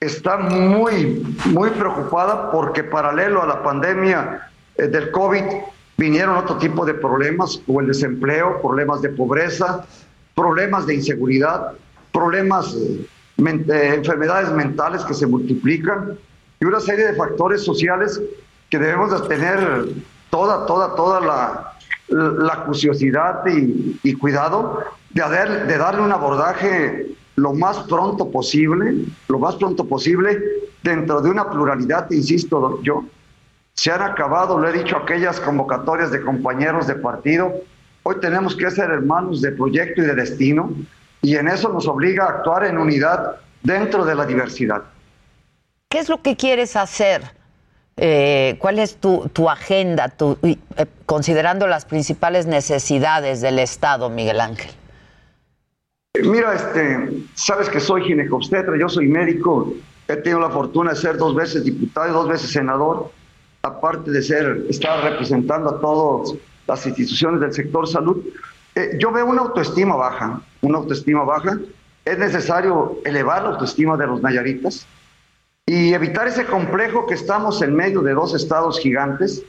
está muy, muy preocupada porque paralelo a la pandemia eh, del COVID vinieron otro tipo de problemas, como el desempleo, problemas de pobreza, problemas de inseguridad, problemas, eh, men- eh, enfermedades mentales que se multiplican y una serie de factores sociales que debemos de tener toda, toda, toda la, la curiosidad y, cuidado de darle un abordaje lo más pronto posible, lo más pronto posible, dentro de una pluralidad, insisto yo, se han acabado, lo he dicho, aquellas convocatorias de compañeros de partido. Hoy tenemos que ser hermanos de proyecto y de destino, y en eso nos obliga a actuar en unidad dentro de la diversidad. ¿Qué es lo que quieres hacer? Eh, ¿Cuál es tu, tu agenda, tu- eh, considerando las principales necesidades del Estado, Miguel Ángel? Mira, este, sabes que soy ginecobstetra, yo soy médico, he tenido la fortuna de ser dos veces diputado y dos veces senador, aparte de ser, estar representando a todas las instituciones del sector salud. Eh, yo veo una autoestima baja, una autoestima baja. Es necesario elevar la autoestima de los nayaritas y evitar ese complejo que estamos en medio de dos estados gigantes.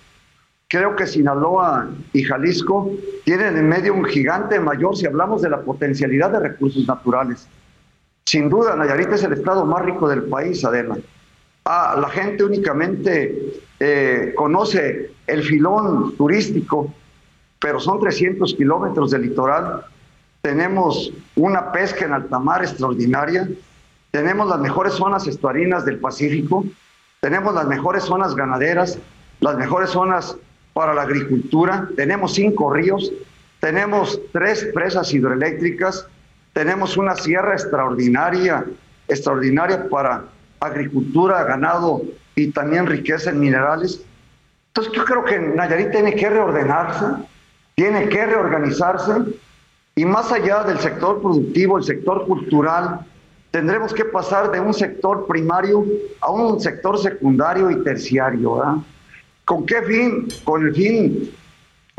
Creo que Sinaloa y Jalisco tienen en medio un gigante mayor si hablamos de la potencialidad de recursos naturales. Sin duda, Nayarit es el estado más rico del país, Adela. Ah, la gente únicamente eh, conoce el filón turístico, pero son 300 kilómetros de litoral. Tenemos una pesca en alta mar extraordinaria. Tenemos las mejores zonas estuarinas del Pacífico. Tenemos las mejores zonas ganaderas, las mejores zonas para la agricultura. Tenemos cinco ríos. Tenemos tres presas hidroeléctricas. Tenemos una sierra extraordinaria, extraordinaria para agricultura, ganado y también riqueza en minerales. Entonces yo creo que Nayarit tiene que reordenarse, tiene que reorganizarse y más allá del sector productivo, el sector cultural, tendremos que pasar de un sector primario a un sector secundario y terciario. ¿verdad? ¿Con qué fin? Con el fin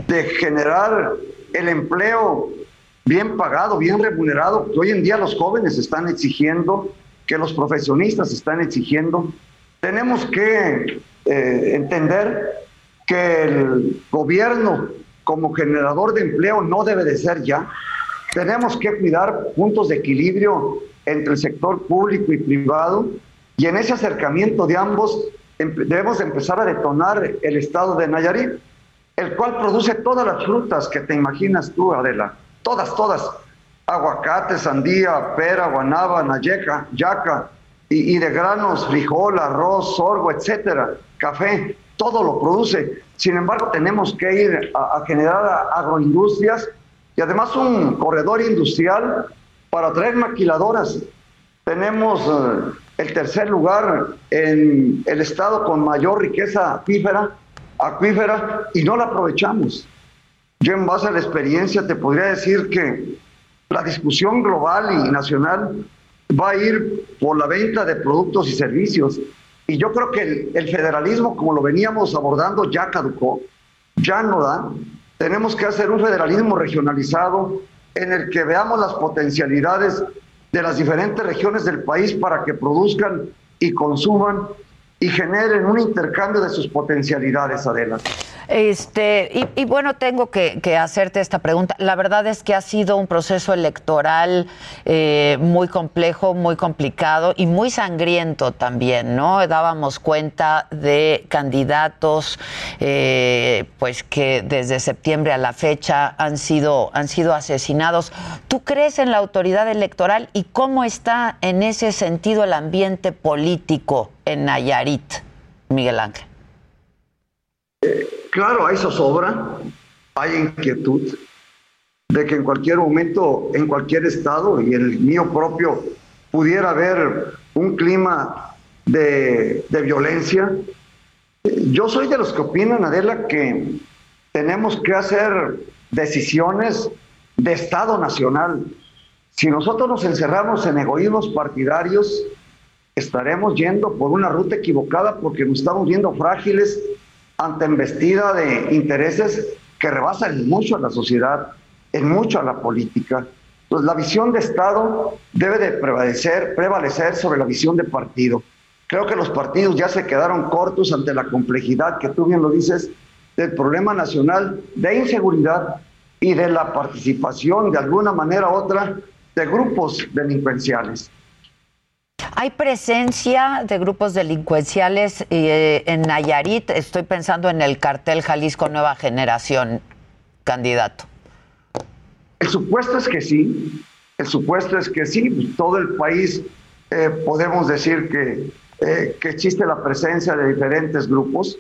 de generar el empleo bien pagado, bien remunerado. Hoy en día los jóvenes están exigiendo, que los profesionistas están exigiendo. Tenemos que eh, entender que el gobierno como generador de empleo no debe de ser ya. Tenemos que cuidar puntos de equilibrio entre el sector público y privado y en ese acercamiento de ambos debemos empezar a detonar el estado de Nayarit, el cual produce todas las frutas que te imaginas tú, Adela. Todas, todas. Aguacate, sandía, pera, guanaba, nayeca, yaca, y, y de granos, frijol, arroz, sorgo, etcétera, café, todo lo produce. Sin embargo, tenemos que ir a, a generar agroindustrias y además un corredor industrial para traer maquiladoras. Tenemos eh, el tercer lugar en el estado con mayor riqueza acuífera, acuífera y no la aprovechamos. Yo en base a la experiencia te podría decir que la discusión global y nacional va a ir por la venta de productos y servicios. Y yo creo que el, el federalismo, como lo veníamos abordando, ya caducó, ya no da. Tenemos que hacer un federalismo regionalizado en el que veamos las potencialidades de las diferentes regiones del país para que produzcan y consuman y generen un intercambio de sus potencialidades, Adela. Este, y, y bueno, tengo que, hacerte esta pregunta. La verdad es que ha sido un proceso electoral eh, muy complejo, muy complicado y muy sangriento también, ¿no? Dábamos cuenta de candidatos, eh, pues que desde septiembre a la fecha han sido, han sido asesinados. ¿Tú crees en la autoridad electoral y cómo está en ese sentido el ambiente político en Nayarit, Miguel Ángel? Claro, hay zozobra, hay inquietud de que en cualquier momento, en cualquier estado, y el mío propio, pudiera haber un clima de, de violencia. Yo soy de los que opinan, Adela, que tenemos que hacer decisiones de Estado nacional. Si nosotros nos encerramos en egoísmos partidarios, estaremos yendo por una ruta equivocada porque nos estamos viendo frágiles ante embestida de intereses que rebasan mucho a la sociedad, en mucho a la política. Entonces, la visión de Estado debe de prevalecer, prevalecer sobre la visión de partido. Creo que los partidos ya se quedaron cortos ante la complejidad que tú bien lo dices del problema nacional de inseguridad y de la participación de alguna manera u otra de grupos delincuenciales. ¿Hay presencia de grupos delincuenciales eh, en Nayarit? Estoy pensando en el cartel Jalisco Nueva Generación, candidato. El supuesto es que sí, el supuesto es que sí, todo el país eh, podemos decir que, eh, que existe la presencia de diferentes grupos.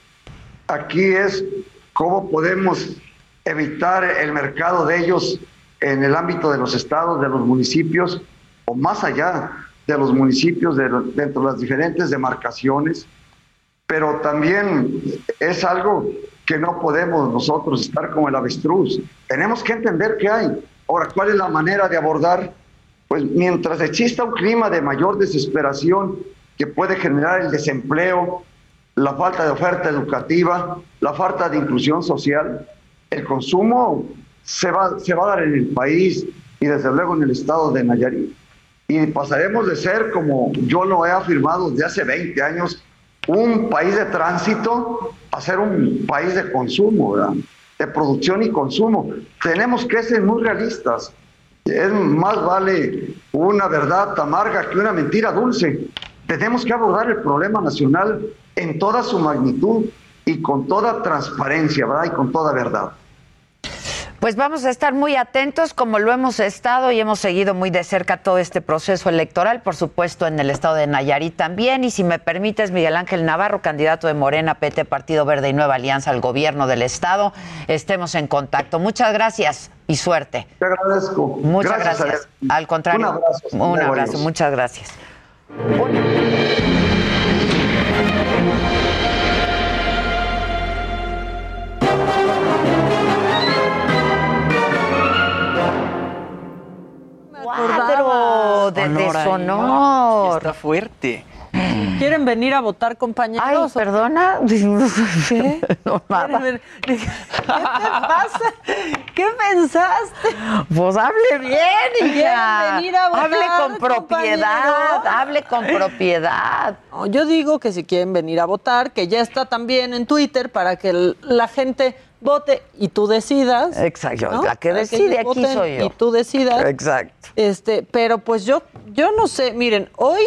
Aquí es cómo podemos evitar el mercado de ellos en el ámbito de los estados, de los municipios o más allá de los municipios, de, dentro de las diferentes demarcaciones, pero también es algo que no podemos nosotros estar como el avestruz. Tenemos que entender qué hay. Ahora, ¿cuál es la manera de abordar? Pues mientras exista un clima de mayor desesperación que puede generar el desempleo, la falta de oferta educativa, la falta de inclusión social, el consumo se va, se va a dar en el país y desde luego en el estado de Nayarit. Y pasaremos de ser, como yo lo he afirmado desde hace 20 años, un país de tránsito a ser un país de consumo, de producción y consumo. Tenemos que ser muy realistas. Más vale una verdad amarga que una mentira dulce. Tenemos que abordar el problema nacional en toda su magnitud y con toda transparencia, ¿verdad? Y con toda verdad. Pues vamos a estar muy atentos como lo hemos estado y hemos seguido muy de cerca todo este proceso electoral, por supuesto en el estado de Nayarit también. Y si me permites, Miguel Ángel Navarro, candidato de Morena, PT, Partido Verde y Nueva Alianza al gobierno del estado, estemos en contacto. Muchas gracias y suerte. Te agradezco. Muchas gracias. gracias. Al contrario, Un abrazo. un abrazo. Muchas gracias. De Honor deshonor. Está fuerte. ¿Quieren venir a votar, compañeros? Ay, perdona. ¿Qué? No, nada. ¿Quieren ¿Qué te pasa? ¿Qué pensaste? Pues hable bien, ¿Quieren hija. venir a votar, hable con propiedad, hable con propiedad. No, yo digo que si quieren venir a votar, que ya está también en Twitter para que la gente vote y tú decidas. Exacto, ¿no? la que decide aquí soy yo. Y tú decidas. Exacto. Este, pero pues yo, yo no sé, miren, hoy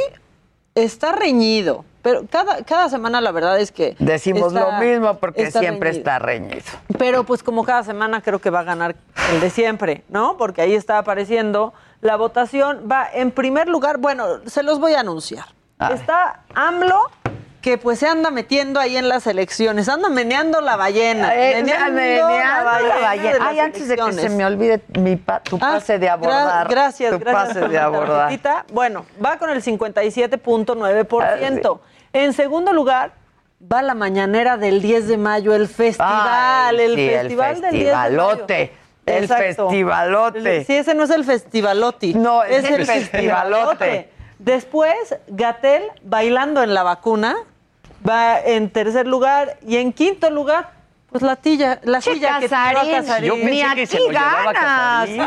está reñido, pero cada, cada semana la verdad es que Decimos está- lo mismo porque está siempre reñido. está reñido. Pero pues como cada semana creo que va a ganar el de siempre, ¿no? Porque ahí está apareciendo la votación. Va en primer lugar, bueno, se los voy a anunciar. Está AMLO, que pues se anda metiendo ahí en las elecciones, anda meneando la ballena. Eh, meneando meneando la ballena. de las Ay, antes de que se me olvide mi pa- tu Ah, pase de gra- abordar. gracias, tu gracias. pase de la abordar. Bueno, va con el 57.9%. Ah, En segundo lugar, va la mañanera del 10 de mayo, el festival, Ay, el sí, el festival del 10 de mayo. festivalote, el festivalote. El- Sí, ese no es el festivaloti. No, es el festivalote. Después, Gatel bailando en la vacuna. Va en tercer lugar. Y en quinto lugar, pues la tilla, la Che, silla que tiró a Casarín, yo pensé Ni que se lo aquí llevaba ganas. Casarín.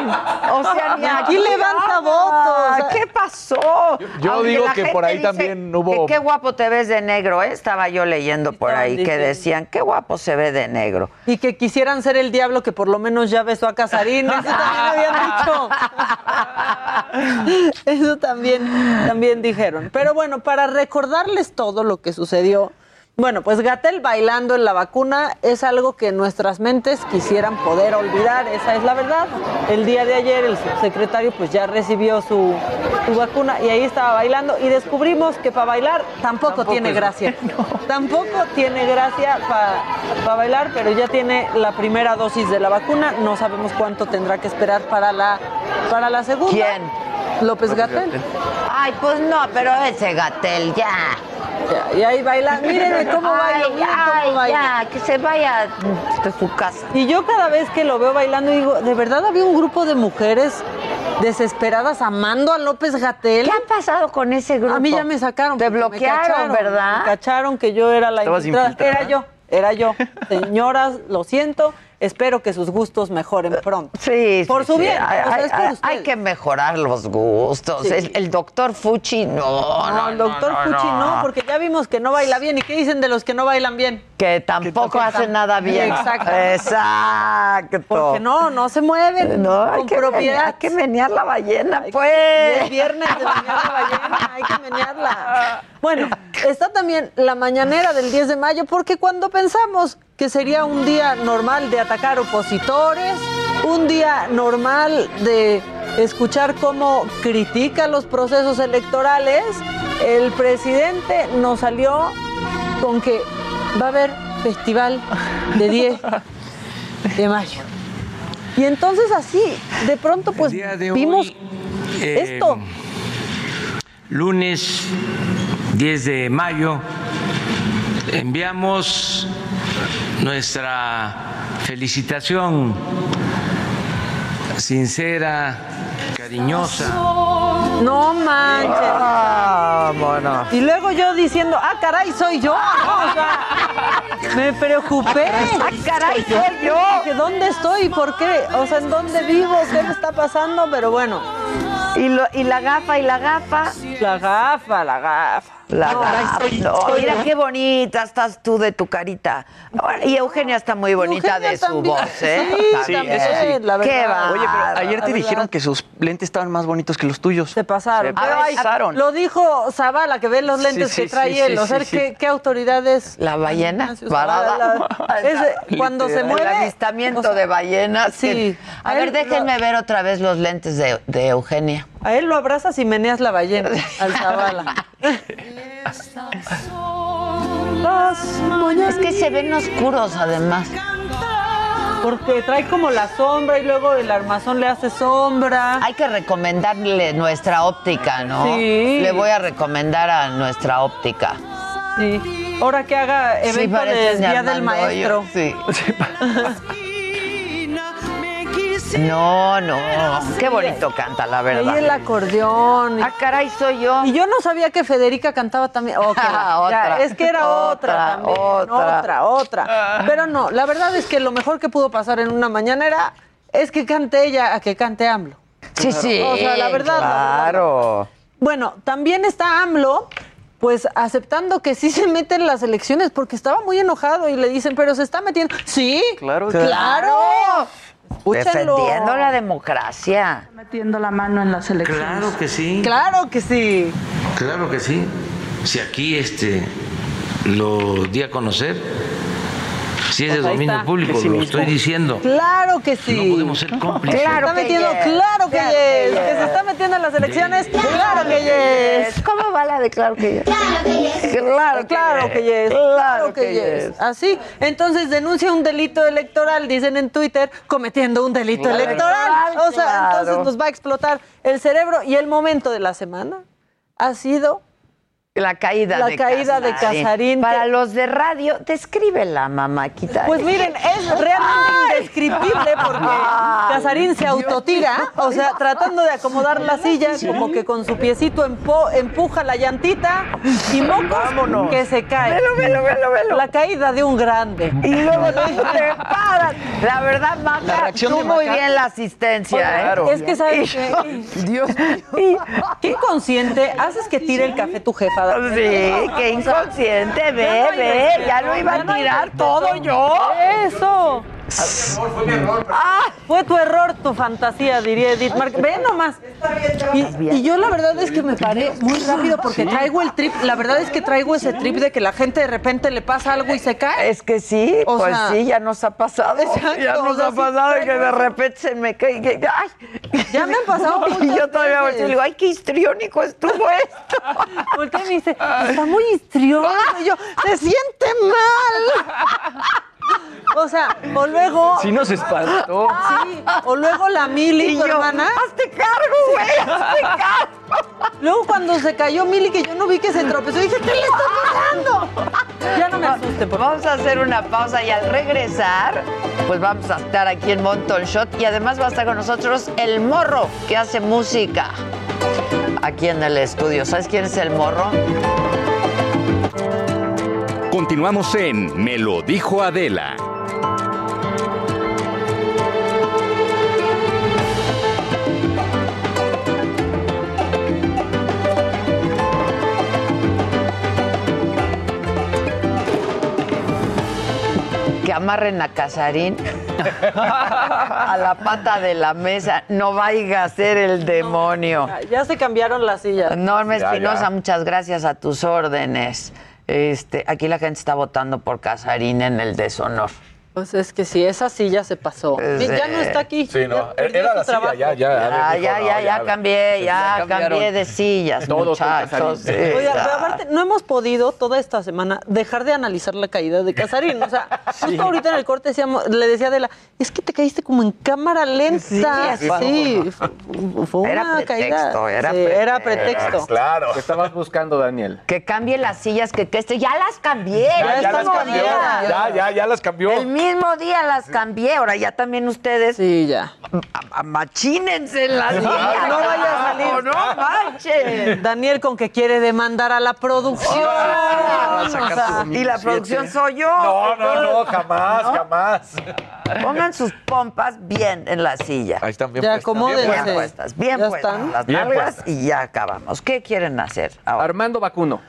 O sea, ni aquí levanta votos. ¿Qué pasó? yo digo que por ahí también hubo- que qué guapo te ves de negro, ¿eh? Estaba yo leyendo por ahí que decían, qué guapo se ve de negro. Y que quisieran ser el diablo que por lo menos ya besó a Casarín. Eso también habían dicho. Eso también, también dijeron. Pero bueno, para recordarles todo lo que sucedió, bueno, pues Gatel bailando en la vacuna es algo que nuestras mentes quisieran poder olvidar, esa es la verdad. El día de ayer el subsecretario pues ya recibió su, su vacuna y ahí estaba bailando y descubrimos que para bailar tampoco, tiene gracia. Tampoco tiene gracia para bailar, pero ya tiene la primera dosis de la vacuna. No sabemos cuánto tendrá que esperar para la, para la segunda. ¿Quién? López Gatel. Ay, pues no, pero ese Gatel, ya. Ya, y ahí baila. Mírenme cómo baila. Ay, miren ay, cómo baila. ya, que se vaya de su casa. Y yo cada vez que lo veo bailando digo, ¿de verdad había un grupo de mujeres desesperadas amando a López Gatel? ¿Qué ha pasado con ese grupo? A mí ya me sacaron. Te me bloquearon, cacharon, ¿verdad? Me cacharon que yo era la infiltrada. Era yo, era yo. Señoras, lo siento. Espero que sus gustos mejoren pronto. Sí, Por sí, su sí. bien. Hay, o sea, hay- que mejorar los gustos. Sí. El, el doctor Fuchi, no, No, no, el doctor no, Fuchi no, no. porque ya vimos que no baila bien. ¿Y qué dicen de los que no bailan bien? Que tampoco Que hace tam- nada bien. Exacto. Exacto. Porque no, no se mueven No, hay con que, propiedad. hay que menear la ballena, Hay pues. es viernes de menear la ballena, hay que menearla. Bueno, está también la mañanera del 10 de mayo, porque cuando pensamos que sería un día normal de atacar opositores, un día normal de escuchar cómo critica los procesos electorales, el presidente nos salió con que va a haber festival de 10 de mayo. Y entonces así, de pronto pues de vimos hoy, eh, esto. Lunes 10 de mayo enviamos nuestra felicitación sincera, cariñosa. No manches. Ah, bueno. Y luego yo diciendo, ah, caray, soy yo. ¿no? O sea, me preocupé. Ah, caray, soy yo. Dije, ¿dónde estoy? ¿Por qué? O sea, ¿en dónde vivo? ¿Qué me está pasando? Pero bueno. Y, lo- y la gafa, y la gafa. La gafa, la gafa. La No, gafa. soy- No, soy mira qué bonita estás tú de tu carita. Y Eugenia está muy bonita Eugenia de su también. voz, ¿eh? Sí, también, eso sí. la Qué verdad. va. Oye, pero ayer te dijeron que sus lentes estaban más bonitos que los tuyos. Se pasaron. Se Pero, ay, pasaron. lo dijo Zavala, que ve los lentes Sí, que trae sí, él. sí, o sea, sí, sí. ¿qué, qué autoridad es? La ballena varada. la- cuando se El mueve. avistamiento o sea, de ballenas. sí. que- A A ver, él déjenme ver otra vez los lentes de, de Eugenia. A él lo abrazas y meneas la ballena, al Zavala. Es que se ven oscuros además. Porque trae como la sombra y luego el armazón le hace sombra. Hay que recomendarle nuestra óptica, ¿no? Sí. Le voy a recomendar a nuestra óptica. Sí. Ahora que haga Sí, evento de de Día del Maestro. Sí. No, no. Qué bonito canta, la verdad. Y el acordeón. Ah, caray, soy yo. Y yo no sabía que Federica cantaba también. Ok, ya, Otra. es que era otra, Otra, también. otra. Otra, otra. Pero no, la verdad es que lo mejor que pudo pasar en una mañanera es que cante ella a que cante AMLO. Sí, sí. O sea, la verdad. la verdad. Claro. Bueno, también está AMLO, pues aceptando que sí se mete en las elecciones, porque estaba muy enojado y le dicen, pero se está metiendo. Sí, Claro. claro. Escúchenlo. Defendiendo la democracia. Metiendo la mano en las elecciones. Claro que sí. Claro que sí. Claro que sí. Si aquí este lo di a conocer, si es de Pues dominio está. público, Que sí lo estoy diciendo. Claro que sí. No podemos ser cómplices. se está metiendo, claro que yes. Que se está metiendo en las elecciones, claro que yes. ¿Cómo va la de claro que yes? Claro que yes. Claro, claro que yes. Claro que yes. Así. Entonces denuncia un delito electoral, dicen en Twitter, cometiendo un delito Claro. electoral. O sea, Claro. entonces nos va a explotar el cerebro. Y el momento de la semana ha sido La caída La de caída de Casarín, Para que- los de radio, descríbela, mamáquita. Pues miren, es realmente indescriptible porque Casarín se autotira, o sea, tratando de acomodar la silla, como que con su piecito empo- empuja la llantita y mocos que se cae. Velo, velo, velo, velo. La caída de un grande. Y luego te paran. La verdad, La Maca, reacción tú muy Maca. bien la asistencia, ¿eh? Es que sabes que Dios qué inconsciente haces que tire el café tu jefa. Sí, qué inconsciente, ve, ve, ya lo iba a tirar todo yo. Eso. Fue mi error. Ah, fue tu error, tu fantasía, diría Edith Márquez. Ve nomás. Y, y yo la verdad es que me paré muy rápido porque traigo el trip. La verdad es que traigo ese trip de que la gente de repente le pasa algo y se cae. Es que sí, O pues sea, sí, ya nos ha pasado. Exacto, ya o nos sea, ha sí pasado que traigo de repente se me cae. que- ay. Ya me han pasado Y yo todavía veces. le digo, ay, qué histriónico estuvo esto. Y me dice, está muy histrioso. Y yo, se siente mal. O sea, o luego. Sí nos espantó. Sí, o luego la Mili, Y tu yo, hermana. hazte cargo, güey, hazte cargo. Luego cuando se cayó Mili, que yo no vi que se tropezó, dije, ¿qué le está pasando? Ya no me asusten, por favor. Vamos a hacer una pausa y al regresar, pues vamos a estar aquí en Monton Shot y además va a estar con nosotros el morro que hace música aquí en el estudio. ¿Sabes quién es el morro? Continuamos en Me lo dijo Adela. Que amarren a Casarín a la pata de la mesa. No vaya a ser el demonio. Ya se cambiaron las sillas. Norma Espinosa, muchas gracias a tus órdenes. Este, aquí la gente está votando por Casarín en el deshonor. Pues es que sí, esa silla se pasó. Ya no está aquí. Sí, no. Ya Era la silla, trabajo. ya, ya. Ya, dijo, ya, no, ya, ya cambié, ya cambié de sillas, Todos muchachos. Sí, Oiga, ya. pero aparte, no hemos podido toda esta semana dejar de analizar la caída de Casarín. O sea, justo ahorita en el corte decíamos, le decía a Adela, es que te caíste como en cámara lenta. Sí, Sí, fue- fue Era una pretexto, caída. era Sí, era pretexto. pretexto. Claro. ¿Qué estabas buscando, Daniel? Que cambie las sillas, que, que este, ya las cambié. Ya, ya las cambió. Ya, ya, ya las cambió. El mismo día las cambié. Ahora ya también ustedes Sí, ya. machínense en las sillas. No vaya a salir. No manches. Daniel con que quiere demandar a la producción. Oh, O sea, y la producción soy yo. No, no, no, jamás, jamás. Pongan sus pompas bien en la silla. Ahí están bien Ya, puestas. acomódense. Bien puestas, bien ¿Ya puestas. están? Las Bien nalgas puestas. y ya acabamos. ¿Qué quieren hacer ahora? Armando Vacuno.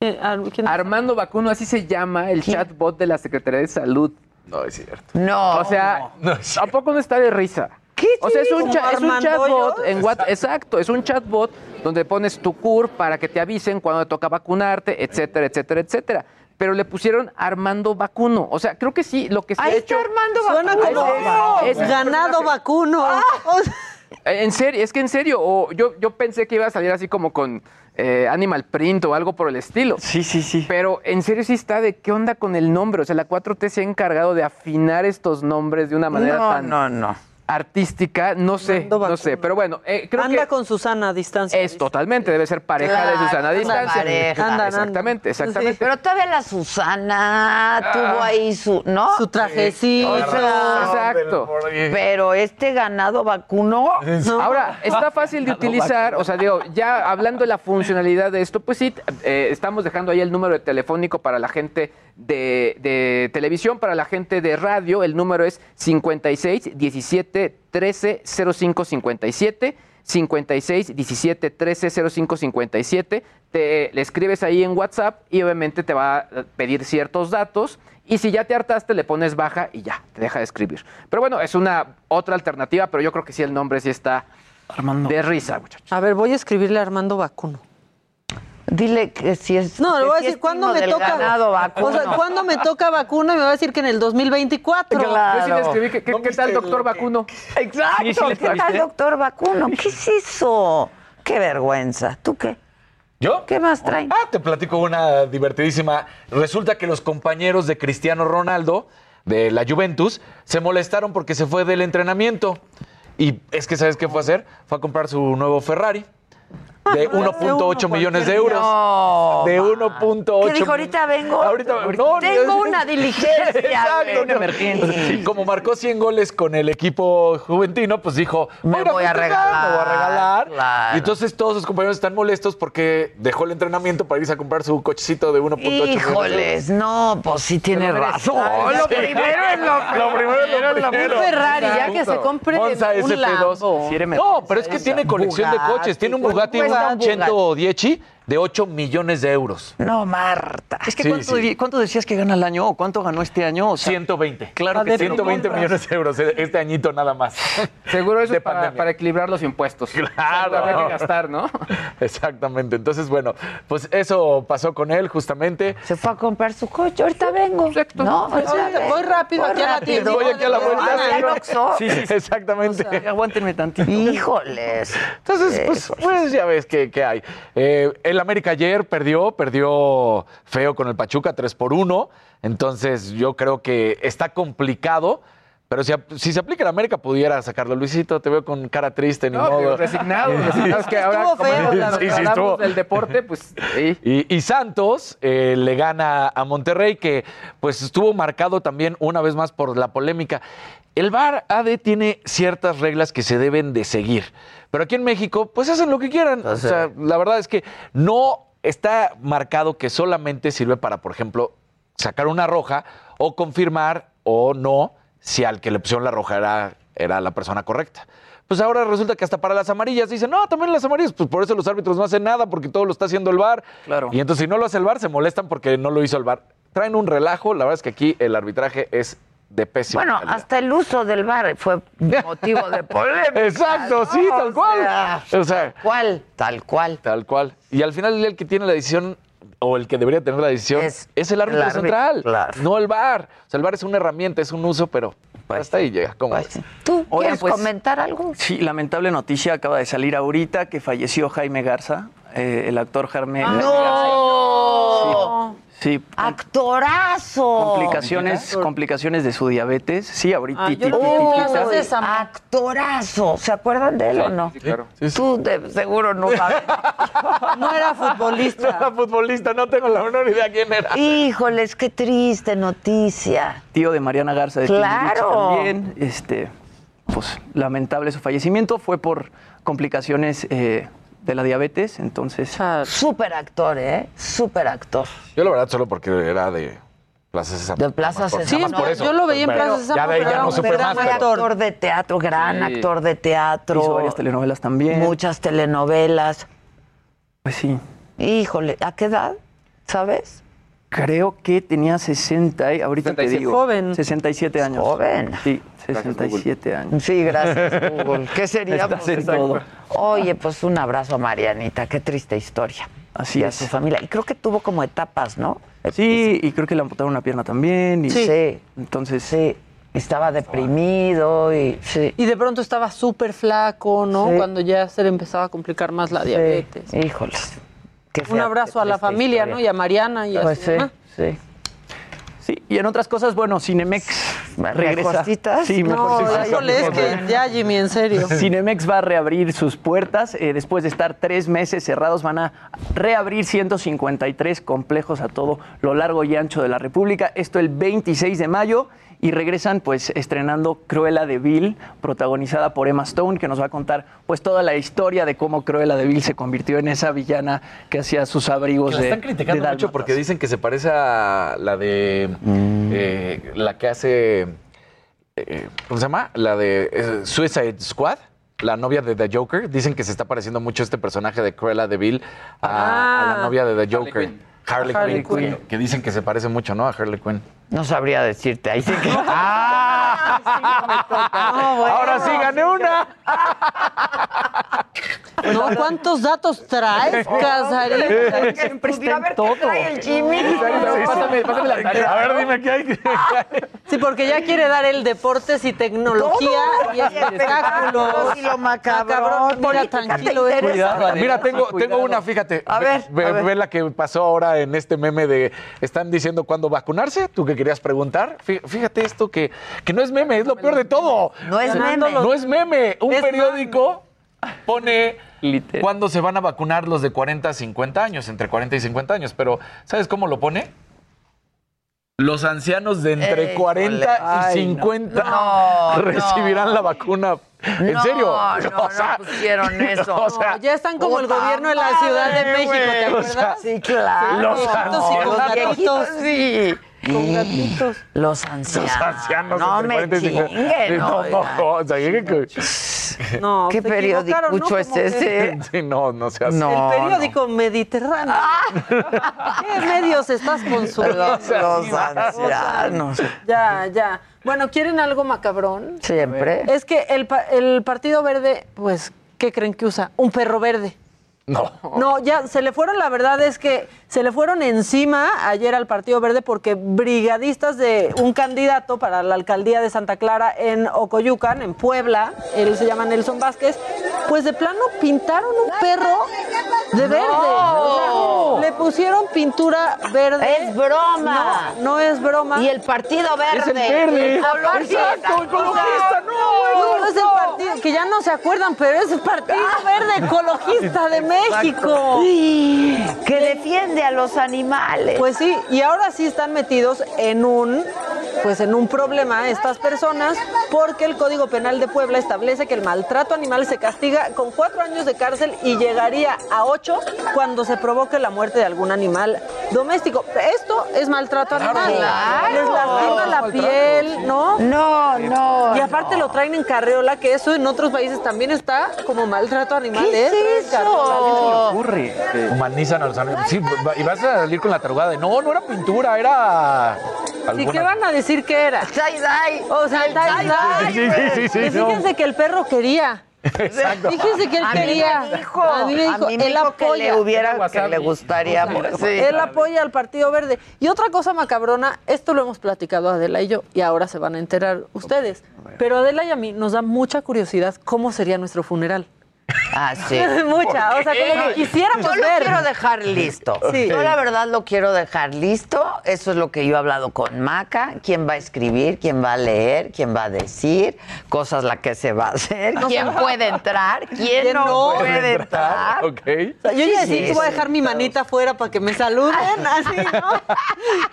¿Quién- Armando Vacuno, así se llama el chatbot de la Secretaría de Salud. No, es cierto. No. O sea, tampoco no está de risa. ¿Qué O sea, es un, ¿Como cha- es un chatbot en WhatsApp. Exacto, es un chatbot donde pones tu CUR para que te avisen cuando te toca vacunarte, etcétera, etcétera, etcétera. Pero le pusieron Armando Vacuno. O sea, creo que sí, lo que se Ahí ha está hecho. Armando Suena Vacuno. como Es- es- ganado vacuno. O sea, Eh, En serio, es que en serio, o yo, yo pensé que iba a salir así como con eh, Animal Print o algo por el estilo. Sí, sí, sí. Pero en serio sí está de qué onda con el nombre. O sea, la 4T se ha encargado de afinar estos nombres de una manera No, tan no, no. Artística, no sé, no sé, pero bueno, eh, creo Anda que con Susana a distancia. es totalmente, debe ser pareja de Claro, Susana a distancia. pareja. Andan, exactamente, exactamente. Pero todavía la Susana tuvo ahí su, ¿no? Su trajecito. Exacto. Pero este ganado vacuno. Ahora, está fácil de utilizar, o sea, digo, ya hablando de la funcionalidad de esto, pues sí, eh, estamos dejando ahí el número de telefónico para la gente de, de televisión, para la gente de radio, el número es 56 17 13 05 57. 56 17 13 05 57. Te le escribes ahí en WhatsApp y obviamente te va a pedir ciertos datos. Y si ya te hartaste, le pones baja y ya, te deja de escribir. Pero bueno, es una otra alternativa, pero yo creo que sí el nombre sí está de risa, muchachos. A ver, voy a escribirle a Armando Vacuno. Dile que si es. No, le voy a decir cuándo me toca. ganado vacuno. O sea, ¿cuándo me toca vacuno? Y me va a decir que en el 2024. Yo sí le escribí, ¿qué, qué- qué tal, doctor Vacuno? Exacto. Sí, sí le ¿Qué tal, doctor Vacuno? ¿Qué es eso? Qué vergüenza. ¿Tú qué? ¿Yo? ¿Qué más traen? Ah, te platico una divertidísima. Resulta que los compañeros de Cristiano Ronaldo, de la Juventus, se molestaron porque se fue del entrenamiento. Y es que, ¿sabes qué fue a hacer? Fue a comprar su nuevo Ferrari. De 1.8 millones de euros. No, de ma. 1.8 ¿Qué dijo? Ahorita vengo. Ahorita, no, Tengo no, una diligencia. Exacto. Y como marcó 100 goles con el equipo juventino, pues dijo, Me voy a festejar, regalar, Me voy a regalar. claro. Y entonces todos sus compañeros están molestos porque dejó el entrenamiento para irse a comprar su cochecito de 1.8 millones. Híjoles, no, pues sí tiene Pero razón. merece. Lo Sí. primero es lo Lo primero es lo Un. Ferrari, ya que se compre Monza un SP2. Lambo. No, pero es que tiene colección de coches. Tiene un Bugatti, Cuesta un un Bugatti. 110 de 8 millones de euros. No, Marta. Es que Sí, ¿cuánto, sí. di- ¿cuánto decías que gana al año o cuánto ganó este año? O sea, 120. Claro que sí. 120 millones de euros eh, este añito nada más. Seguro eso es para, equilibrar los impuestos. Claro. Habrá que gastar, ¿no? Exactamente. Entonces, bueno, pues eso pasó con él justamente. Se fue a comprar su coche. Ahorita vengo. Exacto. No, ahorita Voy- rápido aquí a la rápido. tienda. Voy aquí a la vuelta. Ah. Sí, sí, exactamente. Aguántenme tantito. Híjoles. Entonces, pues, pues ya ves que, que hay. Eh, el América ayer perdió, perdió feo con el Pachuca 3 por 1. Entonces, yo creo que está complicado. Pero si, si se aplica el América, pudiera sacarlo. Luisito, te veo con cara triste, ni No, modo. resignado, resignado. Es que ahora, Estuvo feo, la Sí, sí, hablamos estuvo. del deporte, pues sí. Y, y Santos eh, le gana a Monterrey, que pues estuvo marcado también una vez más por la polémica. El VAR AD tiene ciertas reglas que se deben de seguir, pero aquí en México pues hacen lo que quieran. O sea, la verdad es que no está marcado que solamente sirve para, por ejemplo, sacar una roja o confirmar o no si al que le pusieron la roja era, era la persona correcta. Pues ahora resulta que hasta para las amarillas dicen, no, también las amarillas, pues por eso los árbitros no hacen nada, porque todo lo está haciendo el VAR. Claro. Y entonces si no lo hace el VAR, se molestan porque no lo hizo el VAR. Traen un relajo, la verdad es que aquí el arbitraje es de pésima Bueno, calidad. hasta el uso del bar fue motivo de polémica. Exacto, sí, ¿no? tal O cual. sea, O sea, ¿Cuál? Tal cual. Tal cual. Y al final el que tiene la decisión o el que debería tener la decisión Es es, el árbitro central, claro. no el VAR. O sea, el VAR es una herramienta, es un uso, pero hasta ahí llega. ¿Cómo Pues? ¿Tú quieres pues, comentar algo? Sí, lamentable noticia acaba de salir ahorita que falleció Jaime Garza, eh, el actor Jaime, ¡No! Garza. Sí, ¡Actorazo! complicaciones, complicaciones de su diabetes. Sí, ahorita. Ah, ¡Actorazo! ¿Se acuerdan de él o no? Sí, claro. Sí, sí. Tú de seguro no sabes. No era No futbolista. era futbolista, no tengo la menor idea quién era. Híjoles, qué triste noticia. tío de Mariana Garza de Claro. También. Este, pues lamentable su fallecimiento fue por complicaciones eh, de la diabetes, entonces Súper actor, ¿eh? Súper actor. Yo la verdad solo porque era de Plaza Sésamo. De Plaza Sésamo. por Sí, eso. yo lo veía en Plaza Sésamo, Ya de ahí pero ya era no un supe gran más. Pero- actor de teatro, gran Sí. actor de teatro. hizo varias telenovelas también. Muchas telenovelas. Pues sí. Híjole, ¿a qué edad? ¿Sabes? Creo que tenía 60, y- ahorita 67. te digo. Joven. 67 años. Joven. Sí, 67 años. Sí, gracias, Google. ¿Qué? Estás en todo. Oye, pues un abrazo a Marianita. Qué triste historia. Así y a es. su familia. Y creo que tuvo como etapas, ¿no? Sí, y creo que le amputaron una pierna también. Y Sí. Sí. Entonces, Sí. Estaba deprimido y sí. Y de pronto estaba súper flaco, ¿no? Sí. Cuando ya se le empezaba a complicar más la diabetes. Sí. Un abrazo a la familia, historia. ¿no? Y a Mariana y a Pues su sí, mamá. sí. Sí, y en otras cosas, bueno, Cinemex regresa. ¿Mejorcitas? Sí, No, mejorcitas. híjole, es que ya, Jimmy, en serio. Cinemex va a reabrir sus puertas. eh, después de estar tres meses cerrados, van a reabrir 153 complejos a todo lo largo y ancho de la República. Esto el 26 de mayo. Y regresan pues estrenando Cruella de Vil, protagonizada por Emma Stone, que nos va a contar pues toda la historia de cómo Cruella de Vil se convirtió en esa villana que hacía sus abrigos Que la de están criticando de mucho dálmatas. porque dicen que se parece a la de. eh, la que hace. eh, ¿Cómo se llama? La de eh, Suicide Squad. La novia de The Joker. Dicen que se está pareciendo mucho este personaje de Cruella de Vil a, a la Ah. novia de The Joker. Harley, Harley Quinn. Quinn. Que dicen que se parece mucho, ¿no? A Harley Quinn. No sabría decirte. Ahí sí que. Ahora sí gané una. No, ¿cuántos datos traes, Casarín? Siempre está en todo. el Jimmy. Pásame, pásame la tarea. A ver, dime qué hay. Sí, porque ya quiere dar el deportes y tecnología y espectáculos. Y lo macabrón. Mira, tranquilo. eres-? Mira, tengo, Cuidado. tengo una, fíjate. A Ve- ver, ve, a ver. ve la que pasó ahora en este meme de están diciendo cuándo vacunarse. Tú que querías preguntar. Fí- Fíjate esto que, que no es meme, es lo peor de todo. No es meme. No es meme. Un Es periódico pone Literal. cuándo se van a vacunar los de 40 a 50 años, entre 40 y 50 años. Pero, ¿sabes cómo lo pone? Los ancianos de entre Híjole. 40 Ay, y no. 50 No, recibirán no. la vacuna. ¿En No, serio? no, no pusieron eso. o sea, No, ya están como el gobierno de la Ciudad de México, ¿te acuerdas? O sea, Sí, claro. Los ancianos. Sí. Con gatitos. Los ancianos. Los ancianos No me 40 y 50. chinguen. No, no, o sea, que- que- No, ¿Qué periódico ¿no? es que- ese? Sí, no, no se hace. No. El periódico Mediterráneo. ¿Qué medios estás consumiendo? Los, los ancianos. Ya, ya. Bueno, ¿quieren algo macabrón? Siempre. Es que el, pa- el Partido Verde, pues, ¿qué creen que usa? Un perro verde. No. No, ya se le fueron, la verdad es que se le fueron encima ayer al Partido Verde porque brigadistas de un candidato para la alcaldía de Santa Clara en Ocoyucan, en Puebla, él se llama Nelson Vázquez, pues de plano pintaron un perro de verde. O sea, le pusieron pintura verde. Es broma. No, no es broma. Y el Partido Verde. Es el verde. Exacto, ecologista, no, no es el partido, que ya no se acuerdan, pero es el Partido Verde Ecologista de México. Que defiende a los animales. Pues sí, y ahora sí están metidos en un pues en un problema estas personas porque el Código Penal de Puebla establece que el maltrato animal se castiga con cuatro años de cárcel y llegaría a ocho cuando se provoque la muerte de algún animal doméstico. Esto es maltrato animal. claro. Les lastima la Maltrato, piel, ¿no? No, no. Y aparte lo traen en carriola, que eso en otros países también está como maltrato animal. ¿Qué es eso? Carriola. ocurre? Humanizan a los animales. Sí, y vas a salir con la tarugada de no, no era pintura, era. ¿Y qué van a decir que era? Tie-dye. O sea, el tie-dye. Sí, sí, sí, sí, Y no. fíjense que el perro quería. Exacto. Fíjense que él A mí quería. me dijo, A mí me dijo, él dijo que apoya. le hubiera, que le gustaría. Sí. Él apoya al Partido Verde. Y otra cosa macabrona, esto lo hemos platicado Adela y yo, y ahora se van a enterar ustedes. Pero Adela y a mí nos da mucha curiosidad cómo sería nuestro funeral. Ah, sí. mucha, o sea, como que quisiéramos Yo lo ver. quiero dejar listo. Sí. Yo la verdad lo quiero dejar listo. Eso es lo que yo he hablado con Maca. ¿Quién va a escribir? ¿Quién va a leer? ¿Quién va a decir? Cosas la que se va a hacer. ¿Quién puede entrar? ¿Quién, ¿Quién no, no puede entrar? Ok. O sea, yo ya Sí, decía que voy a sí. dejar mi manita afuera para que me saluden, así, ¿no?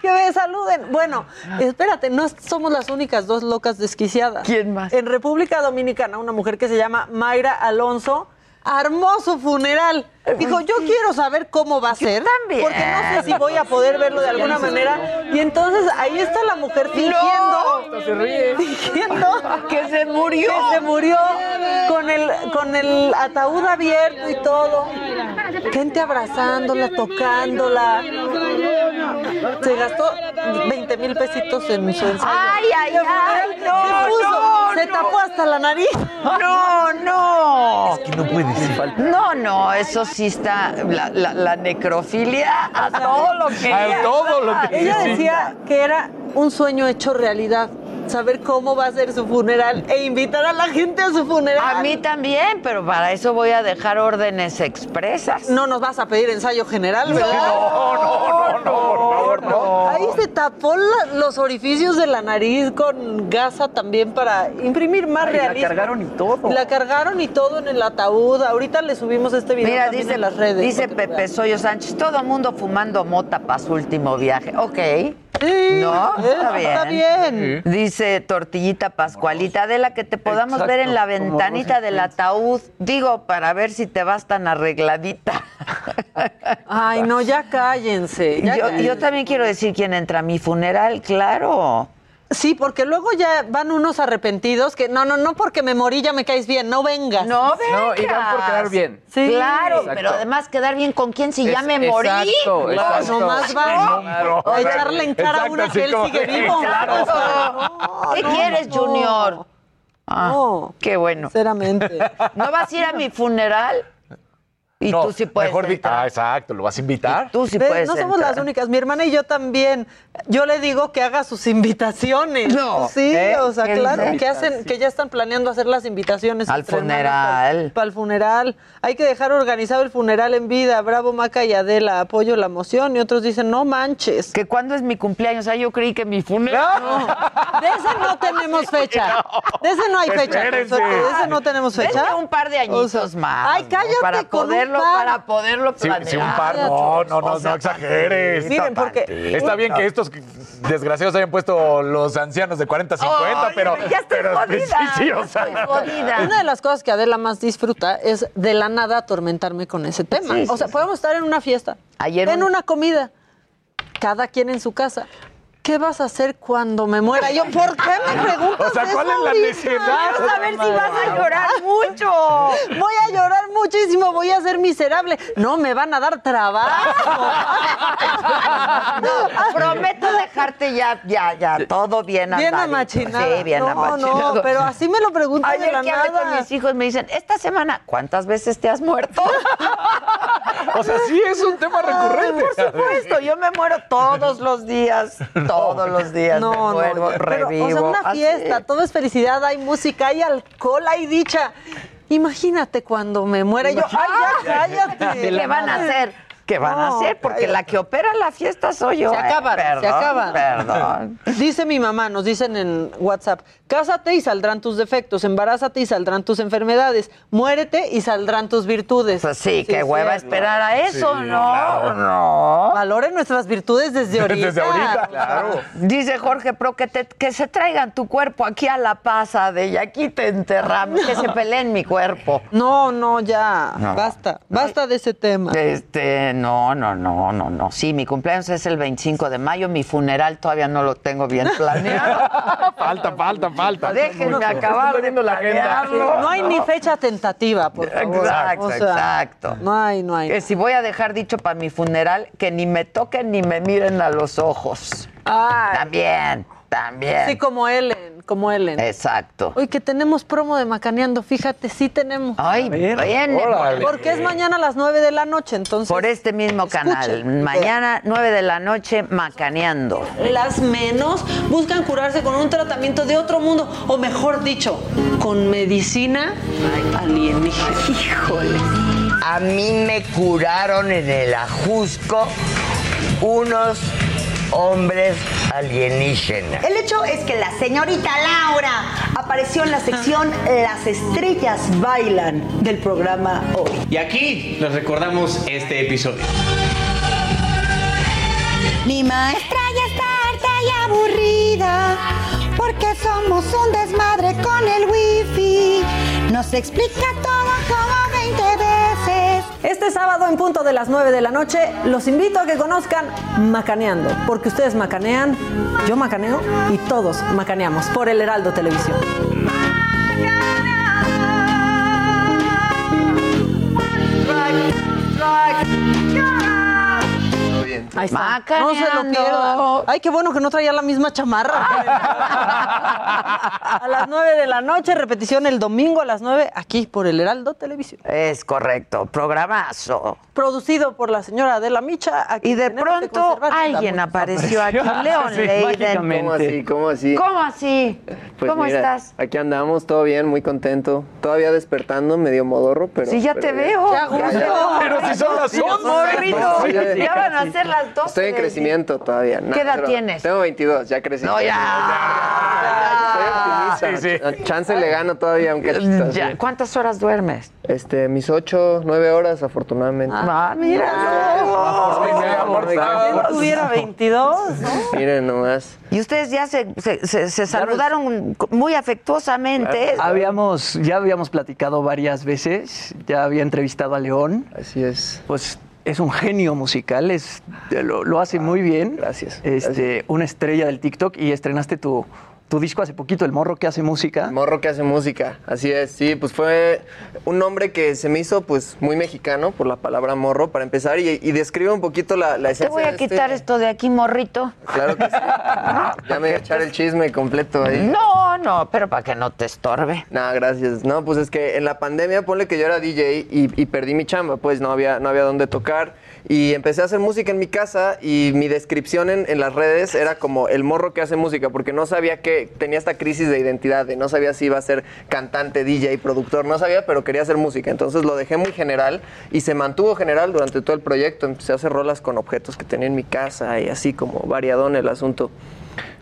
que me saluden. Bueno, espérate, no somos las únicas dos locas desquiciadas. ¿Quién más? En República Dominicana, una mujer que se llama Mayra Alonso armó su funeral. Dijo, yo quiero saber cómo va a ser. también. Porque no sé si voy a poder verlo de alguna manera. Y entonces ahí está la mujer fingiendo. Se ríe. Fingiendo Que se murió. que se murió con el, con el ataúd abierto y todo. Gente abrazándola, tocándola. Se gastó 20 mil pesitos en su ensayo. Ay, ay, ay, no, se puso, no, se no. tapó hasta la nariz. No, no. Que no puede ser. No, no, eso sí está. La, la- la necrofilia a todo lo que. A todo lo que- Ella decía que era un sueño hecho realidad. Saber cómo va a ser su funeral e invitar a la gente a su funeral. A mí también, pero para eso voy a dejar órdenes expresas. No nos vas a pedir ensayo general, ¿verdad? No, no, no, no, por favor, no. Ahí se tapó la- los orificios de la nariz con gasa también para imprimir más Ay, la realismo. cargaron y todo. La cargaron y todo en el ataúd. Ahorita le subimos este video Mira, también dice, en las redes. dice Pepe. Soyo Sánchez, todo mundo fumando mota para su último viaje. Ok. Sí, ¿No? Está bien. está bien. Dice Tortillita Pascualita, Adela, que te podamos ver en la ventanita del ataúd. Digo, para ver si te vas tan arregladita. Ay, no, ya cállense. ya Yo, cállense. yo también quiero decir quién entra a mi funeral, claro. Sí, porque luego ya van unos arrepentidos que no, no, no porque me morí ya me caes bien, no vengas. No vengas. No, y van por quedar bien. Sí. Claro, Exacto. pero además quedar bien con quién si ya Es- me morí. exacto, No, exacto. Va Claro. a echarle en cara a una que él sigue vivo. Claro. No, ¿Qué no, quieres, no. Junior? Ah, No. Qué bueno. Sinceramente. ¿No vas a ir a mi funeral? Y No, tú sí puedes Mejor entrar. Ah, exacto, ¿lo vas a invitar? Tú sí puedes no somos entrar. las únicas. Mi hermana y yo también. Yo le digo que haga sus invitaciones. No. Sí, o sea, ¿Qué claro, que hacen, que ya están planeando hacer las invitaciones Al funeral. Para el funeral. Hay que dejar organizado el funeral en vida. Bravo, Maca y Adela, apoyo la moción. Y otros dicen, no manches. ¿Que cuándo es mi cumpleaños? Ah, yo creí que mi funeral. De ese no tenemos fecha. De ese no hay fecha. Espérense. De ese no tenemos fecha. Denme un par de añitos O sea, más. Ay, ¿no? cállate Para con un poderlo, para poderlo planear. sí, un par, no, no, no, O sea, no exageres. Miren, porque- tantito. Está bien que estos desgraciados hayan puesto los ancianos de 40 a 50, Ay, pero. ya estoy pero jodida, sí, sí, o sea. estoy jodida. Una de las cosas que Adela más disfruta es de la nada atormentarme con ese tema. Sí, sí, o sea, podemos estar en una fiesta, Ayer en un- una comida, cada quien en su casa. ¿Qué vas a hacer cuando me muera? Yo, ¿por qué me preguntas O sea, ¿cuál eso es la necesidad? Quiero saber si vas a llorar mucho. Voy a llorar muchísimo, voy a ser miserable. No, me van a dar trabajo. No, prometo dejarte ya, ya, ya, todo bien Bien andadito. amachinada. Sí, bien no, amachinado. No, pero así me lo preguntan de Ayer la que hablé nada. con mis hijos me dicen, esta semana, ¿cuántas veces te has muerto? O sea, sí es un tema recurrente. Por supuesto, yo me muero todos los días, todos los días No, me no, ya, pero, revivo. o sea, una así. fiesta, todo es felicidad, hay música, hay alcohol, hay dicha. Imagínate cuando me muera yo, ay, ya cállate. ¿Qué van a hacer? ¿Qué van a hacer? Porque la que opera la fiesta soy yo. Se Eh, acaban, se perdón, acaban. Perdón. Dice mi mamá, nos dicen en WhatsApp, cásate y saldrán tus defectos, embarázate y saldrán tus enfermedades, muérete y saldrán tus virtudes. Pues sí, qué hueva esperar a eso, Sí, ¿no? claro. No. Valoren nuestras virtudes desde ahorita. Desde ahorita, claro. Dice Jorge Pro que, te- que se traigan tu cuerpo aquí a la pasa de y aquí te enterramos, que se peleen mi cuerpo. No, no, ya, No. basta, basta de ese tema. Este, no, no, no, no, no. Sí, mi cumpleaños es el 25 de mayo, mi funeral todavía no lo tengo bien planeado. Falta, falta, falta. Déjenme acabar de viendo la agenda. No hay ni fecha tentativa, por favor. Exacto, O sea, exacto. No hay, no hay. Que si voy a dejar dicho para mi funeral, que ni me toquen ni me miren a los ojos. Ay, También, también. sí, como Ellen, como Ellen. Exacto. Hoy que tenemos promo de Macaneando, fíjate, sí tenemos. Ay, órale. Porque es mañana a las 9 de la noche, entonces. Por este mismo canal. Escuchen. Mañana, 9 de la noche, macaneando. Las menos buscan curarse con un tratamiento de otro mundo, o mejor dicho, con medicina alienígena. Híjole. A mí me curaron en el Ajusco unos hombres alienígenas. El hecho es que la señorita Laura apareció en la sección Las estrellas bailan del programa Hoy. Y aquí les recordamos este episodio. Mi maestra ya está harta y aburrida porque somos un desmadre con el wifi. Nos explica todo como 20 veces. Este sábado en punto de las 9 de la noche los invito a que conozcan Macaneando, porque ustedes macanean, yo macaneo y todos macaneamos por el Heraldo Televisión. bien. Ahí está. No se lo pierdan. Ay, qué bueno que no traía la misma chamarra. a las 9 de la noche, repetición el domingo a las 9, aquí por el Heraldo Televisión. Es correcto, programazo. Producido por la señora Adela Micha. a Y de pronto la alguien apareció aquí, León Leiden. ¿Cómo así? ¿Cómo así? ¿Cómo así? Pues ¿Cómo mira, estás? Aquí andamos, todo bien, muy contento. Todavía despertando, medio modorro, pero... Sí, ya pero te bien. veo. Ya, ya. Pero si son las Sí, dos. Morrito, Sí, sí, ya van a sí. ser las Estoy en crecimiento todavía. ¿Qué edad tienes? Tengo 22, ya crecí. No, ya. Soy optimista. Chance le gano todavía, aunque... Ya, sí. ¿Cuántas horas duermes? Este, mis 8, 9 horas, afortunadamente. Ah, mira. ¿Quién tuviera 22? ¿no? Miren nomás. Y ustedes ya se, se, se- se saludaron muy afectuosamente. Habíamos, ya habíamos platicado varias veces, ya había entrevistado a León. Así es. Pues es un genio musical, es, lo, lo hace muy bien. Gracias. Este, una estrella del TikTok y estrenaste tu, tu disco hace poquito, El Morro que hace música. Morro que hace música, así es, sí, pues fue un nombre que se me hizo pues muy mexicano por la palabra morro para empezar y, y describe un poquito la, la Te voy a de este- quitar esto de aquí, morrito. Claro que sí. Ya me voy a echar el chisme completo ahí. No, no, pero para que no te estorbe. No, gracias. No, pues es que en la pandemia, ponle que yo era DJ y, y perdí mi chamba, pues no había, no había dónde tocar. Y empecé a hacer música en mi casa y mi descripción en, en las redes era como el morro que hace música, porque no sabía que tenía esta crisis de identidad, de no sabía si iba a ser cantante, DJ, productor, no sabía, pero quería hacer música. Entonces lo dejé muy general y se mantuvo general durante todo el proyecto. Empecé a hacer rolas con objetos que tenía en mi casa y así como variadón el asunto.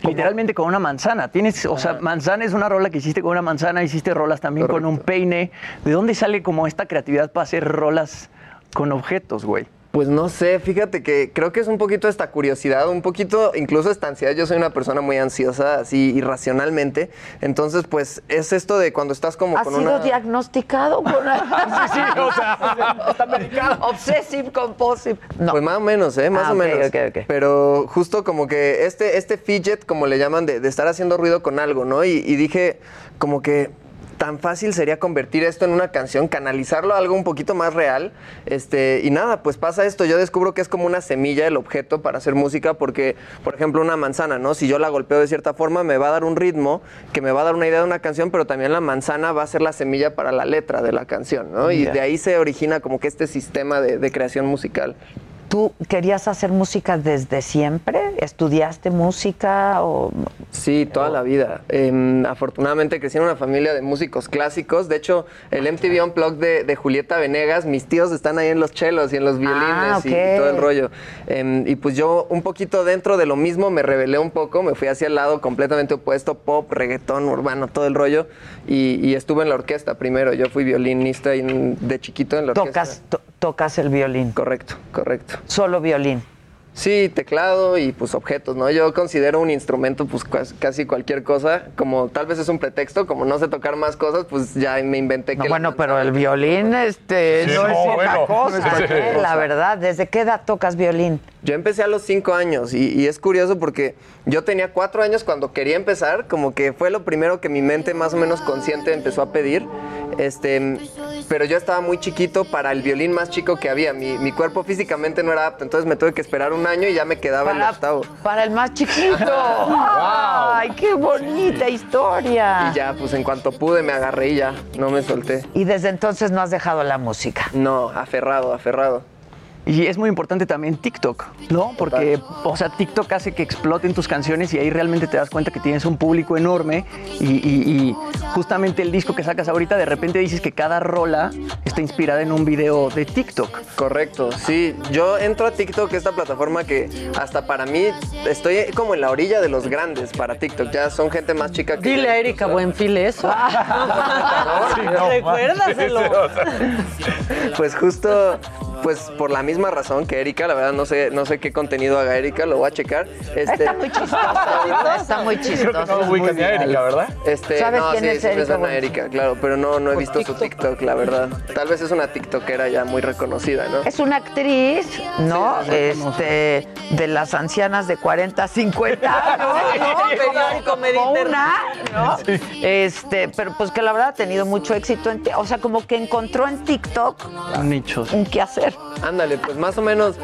Literalmente con una manzana. Tienes, o sea, manzana es una rola que hiciste con una manzana, hiciste rolas también con un peine. ¿De dónde sale como esta creatividad para hacer rolas con objetos, güey? Pues no sé, fíjate que creo que es un poquito esta curiosidad, un poquito incluso esta ansiedad. Yo soy una persona muy ansiosa, así irracionalmente. Entonces, pues es esto de cuando estás como ¿Has con sido una. diagnosticado con Sí, sí, o sea, está medicado. Obsessive compulsive. No. Pues más o menos, ¿eh? Más Ah, o ok, menos. ok, ok. Pero justo como que este, este fidget, como le llaman, de, de estar haciendo ruido con algo, ¿no? Y, y dije, como que tan fácil sería convertir esto en una canción, canalizarlo a algo un poquito más real. Este, y nada, pues pasa esto. Yo descubro que es como una semilla el objeto para hacer música, porque, por ejemplo, una manzana, ¿no? Si yo la golpeo de cierta forma, me va a dar un ritmo que me va a dar una idea de una canción, pero también la manzana va a ser la semilla para la letra de la canción, ¿no? Y de ahí se origina como que este sistema de, de creación musical. ¿Tú querías hacer música desde siempre? ¿Estudiaste música o Sí, toda la vida. Em, afortunadamente crecí en una familia de músicos clásicos. De hecho, el MTV Unplugged de, de Julieta Venegas, mis tíos están ahí en los chelos y en los violines Ah, y- ok. y, todo el rollo. Em, y pues yo un poquito dentro de lo mismo me rebelé un poco, me fui hacia el lado completamente opuesto, pop, reggaetón, urbano, todo el rollo. Y, y estuve en la orquesta primero. Yo fui violinista y de chiquito en la orquesta. tocas, to- tocas el violín? Correcto, correcto. Solo violín. Sí, teclado y pues objetos, ¿no? Yo considero un instrumento pues casi cualquier cosa, como tal vez es un pretexto, como no sé tocar más cosas, pues ya me inventé No, que... bueno, pero el violín este, Sí, no, no, es bueno, cosa, no es ¿eh? la verdad. ¿Desde qué edad tocas violín? Yo empecé a los cinco años y, y es curioso porque yo tenía cuatro años cuando quería empezar, como que fue lo primero que mi mente más o menos consciente empezó a pedir, este, pero yo estaba muy chiquito para el violín más chico que había, mi, mi cuerpo físicamente no era apto, entonces me tuve que esperar un año y ya me quedaba el Para- octavo. Para el más chiquito. ¡Ay, qué bonita historia! Y ya, pues en cuanto pude me agarré y ya, no me solté. Y desde entonces no has dejado la música. No, aferrado, aferrado. Y es muy importante también TikTok, ¿no? Porque, o sea, TikTok hace que exploten tus canciones y ahí realmente te das cuenta que tienes un público enorme y, y- y justamente el disco que sacas ahorita, de repente dices que cada rola está inspirada en un video de TikTok. Correcto, sí. Yo entro a TikTok, esta plataforma que hasta para mí estoy como en la orilla de los grandes para TikTok. Ya son gente más chica que... Dile a Erika Buenfil eso. Recuérdaselo. Pues justo, pues por la misma razón que Erika, la verdad no sé, no sé qué contenido haga Erika, lo voy a checar. Este, Está muy chistoso. Está muy chistoso. Creo que no ubican a Erika, ¿verdad? Este, ¿Sabes no, quién sí, es sí Erika Buenfil? Erika, claro, pero no, no he visto su TikTok, la verdad. Tal vez es una TikTokera ya muy reconocida, ¿no? Es una actriz, ¿no? este, de las ancianas de 40, 50 años, ¿no? Como Mediterráneo. una, ¿no? Este, pero pues que la verdad ha tenido mucho éxito en, ti- o sea, como que encontró en TikTok Nichos. un qué hacer. Ándale, pues más o menos.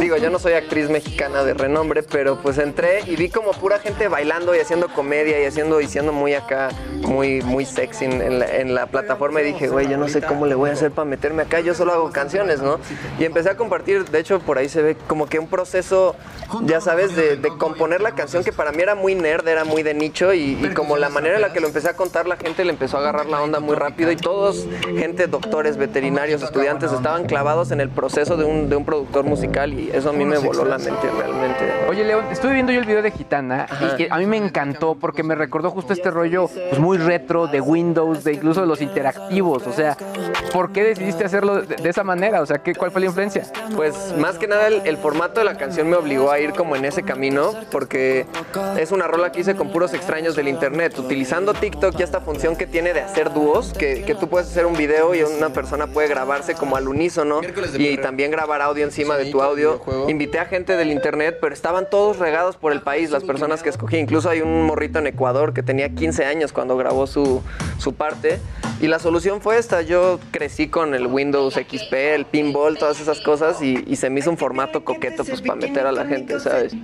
digo, yo no soy actriz mexicana de renombre, pero pues entré y vi como pura gente bailando y haciendo comedia y haciendo, y siendo muy acá, muy, muy sexy en la, plataforma y dije, güey, yo no sé cómo le voy a hacer para meterme acá, yo solo hago canciones, ¿no? Y empecé a compartir, de hecho por ahí se ve como que un proceso, ya sabes, de, de componer la canción que para mí era muy nerd, era muy de nicho y, y como la manera en la que lo empecé a contar, la gente le empezó a agarrar la onda muy rápido y todos, gente, doctores, veterinarios, estudiantes, estaban clavados en el proceso de un, de un productor musical y eso a mí me voló la mente realmente. Oye, León, estuve viendo yo el video de Gitana y que a mí me encantó porque me recordó justo este rollo pues, muy retro de Windows, de incluso de los interactivos. O sea, ¿por qué decidiste hacerlo de, de esa manera? O sea, ¿qué, ¿cuál fue la influencia? Pues más que nada el, el formato de la canción me obligó a ir como en ese camino porque es una rola que hice con puros extraños del internet, utilizando TikTok y esta función que tiene de hacer dúos, que, que tú puedes hacer un video y una persona puede grabarse como al unísono y también grabar audio encima de tu audio. Invité a gente del internet, pero estaban todos regados por el país, las personas que escogí. Incluso hay un morrito en Ecuador que tenía 15 años cuando grabó su, su parte. Y la solución fue esta. Yo crecí con el Windows XP, el pinball, todas esas cosas y, y se me hizo un formato coqueto pues para meter a la gente, ¿sabes?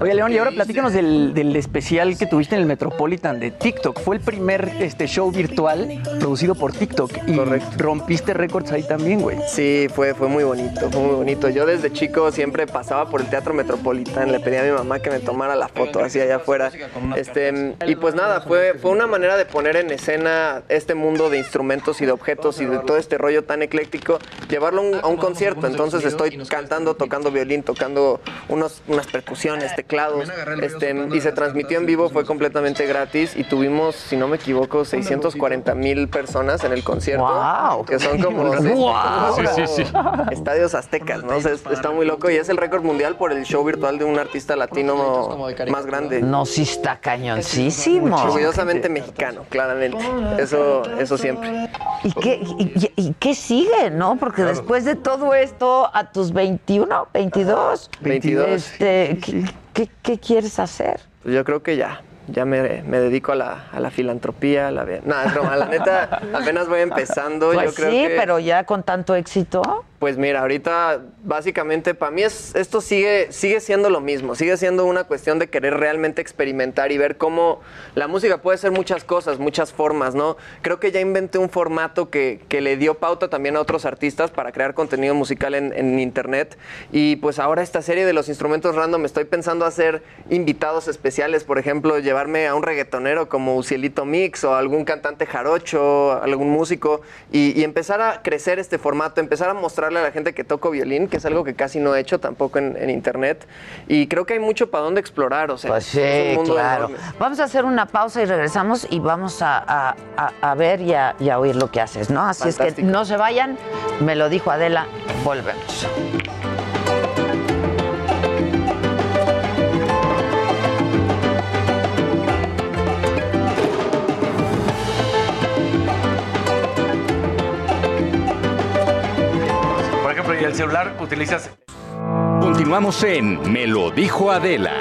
Oye, León, y ahora platícanos del, del especial que tuviste en el Metropolitan de TikTok. Fue el primer este, show virtual producido por TikTok y rompiste récords ahí también, güey. Sí, fue, fue muy bonito, fue muy bonito. Yo desde chico siempre pasaba por el Teatro Metropolitan, le pedía a mi mamá que me tomara la foto así allá afuera. Este, y pues nada, fue, fue una manera de poner en escena este mundo de instrumentos y de objetos y de todo este rollo tan ecléctico, llevarlo a un, a un concierto. Entonces estoy cantando, tocando violín, tocando unos, unas percusiones, teclados, este, y se transmitió en vivo, fue completamente gratis y tuvimos, si no me equivoco, 640 mil personas en el concierto, Wow. que son como, Wow. como Sí, sí, sí. estadios aztecas, ¿no? O sea, está muy loco y es el récord mundial por el show virtual de un artista latino más grande. No, sí está cañoncísimo. Orgullosamente mexicano, claramente. Eso, eso siempre. ¿Y qué, y, y- qué sigue, no? Porque después de todo esto, a tus 21, 22, 22. este, ¿qué, qué- qué quieres hacer? Pues yo creo que ya. Ya me, me dedico a la, a la filantropía, a la... No, es broma, la neta, apenas voy empezando. Pues yo creo sí, que... pero ya con tanto éxito. Pues mira, ahorita básicamente para mí es, esto sigue, sigue siendo lo mismo, sigue siendo una cuestión de querer realmente experimentar y ver cómo la música puede ser muchas cosas, muchas formas, ¿no? Creo que ya inventé un formato que, que le dio pauta también a otros artistas para crear contenido musical en, en internet y pues ahora esta serie de los instrumentos random estoy pensando hacer invitados especiales, por ejemplo, llevarme a un reggaetonero como Ucielito Mix o algún cantante jarocho, algún músico y, y empezar a crecer este formato, empezar a mostrarle a la gente que toco violín, que es algo que casi no he hecho tampoco en, en internet. Y creo que hay mucho para dónde explorar, o sea, Pues sí, es un mundo claro. enorme. Vamos a hacer una pausa y regresamos y vamos a, a- a- a ver y a, y a oír lo que haces, ¿no? Así es que Fantástico. no se vayan, me lo dijo Adela, volvemos. El celular utilizas Continuamos en Me lo dijo Adela.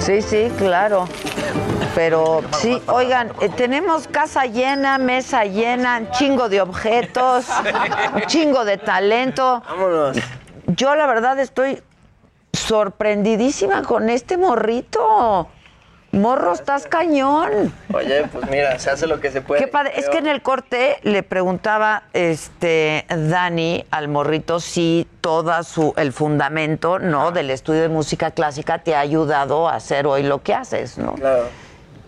Sí, sí, claro. Pero sí, oigan, eh, tenemos casa llena, mesa llena, un chingo de objetos, un chingo de talento. Vámonos. Yo la verdad estoy sorprendidísima con este morrito. Morro, estás cañón. Oye, pues mira, se hace lo que se puede. Qué padre. Es que en el corte le preguntaba este Dani al morrito si todo su el fundamento, ¿no? del estudio de música clásica te ha ayudado a hacer hoy lo que haces, ¿no? Claro.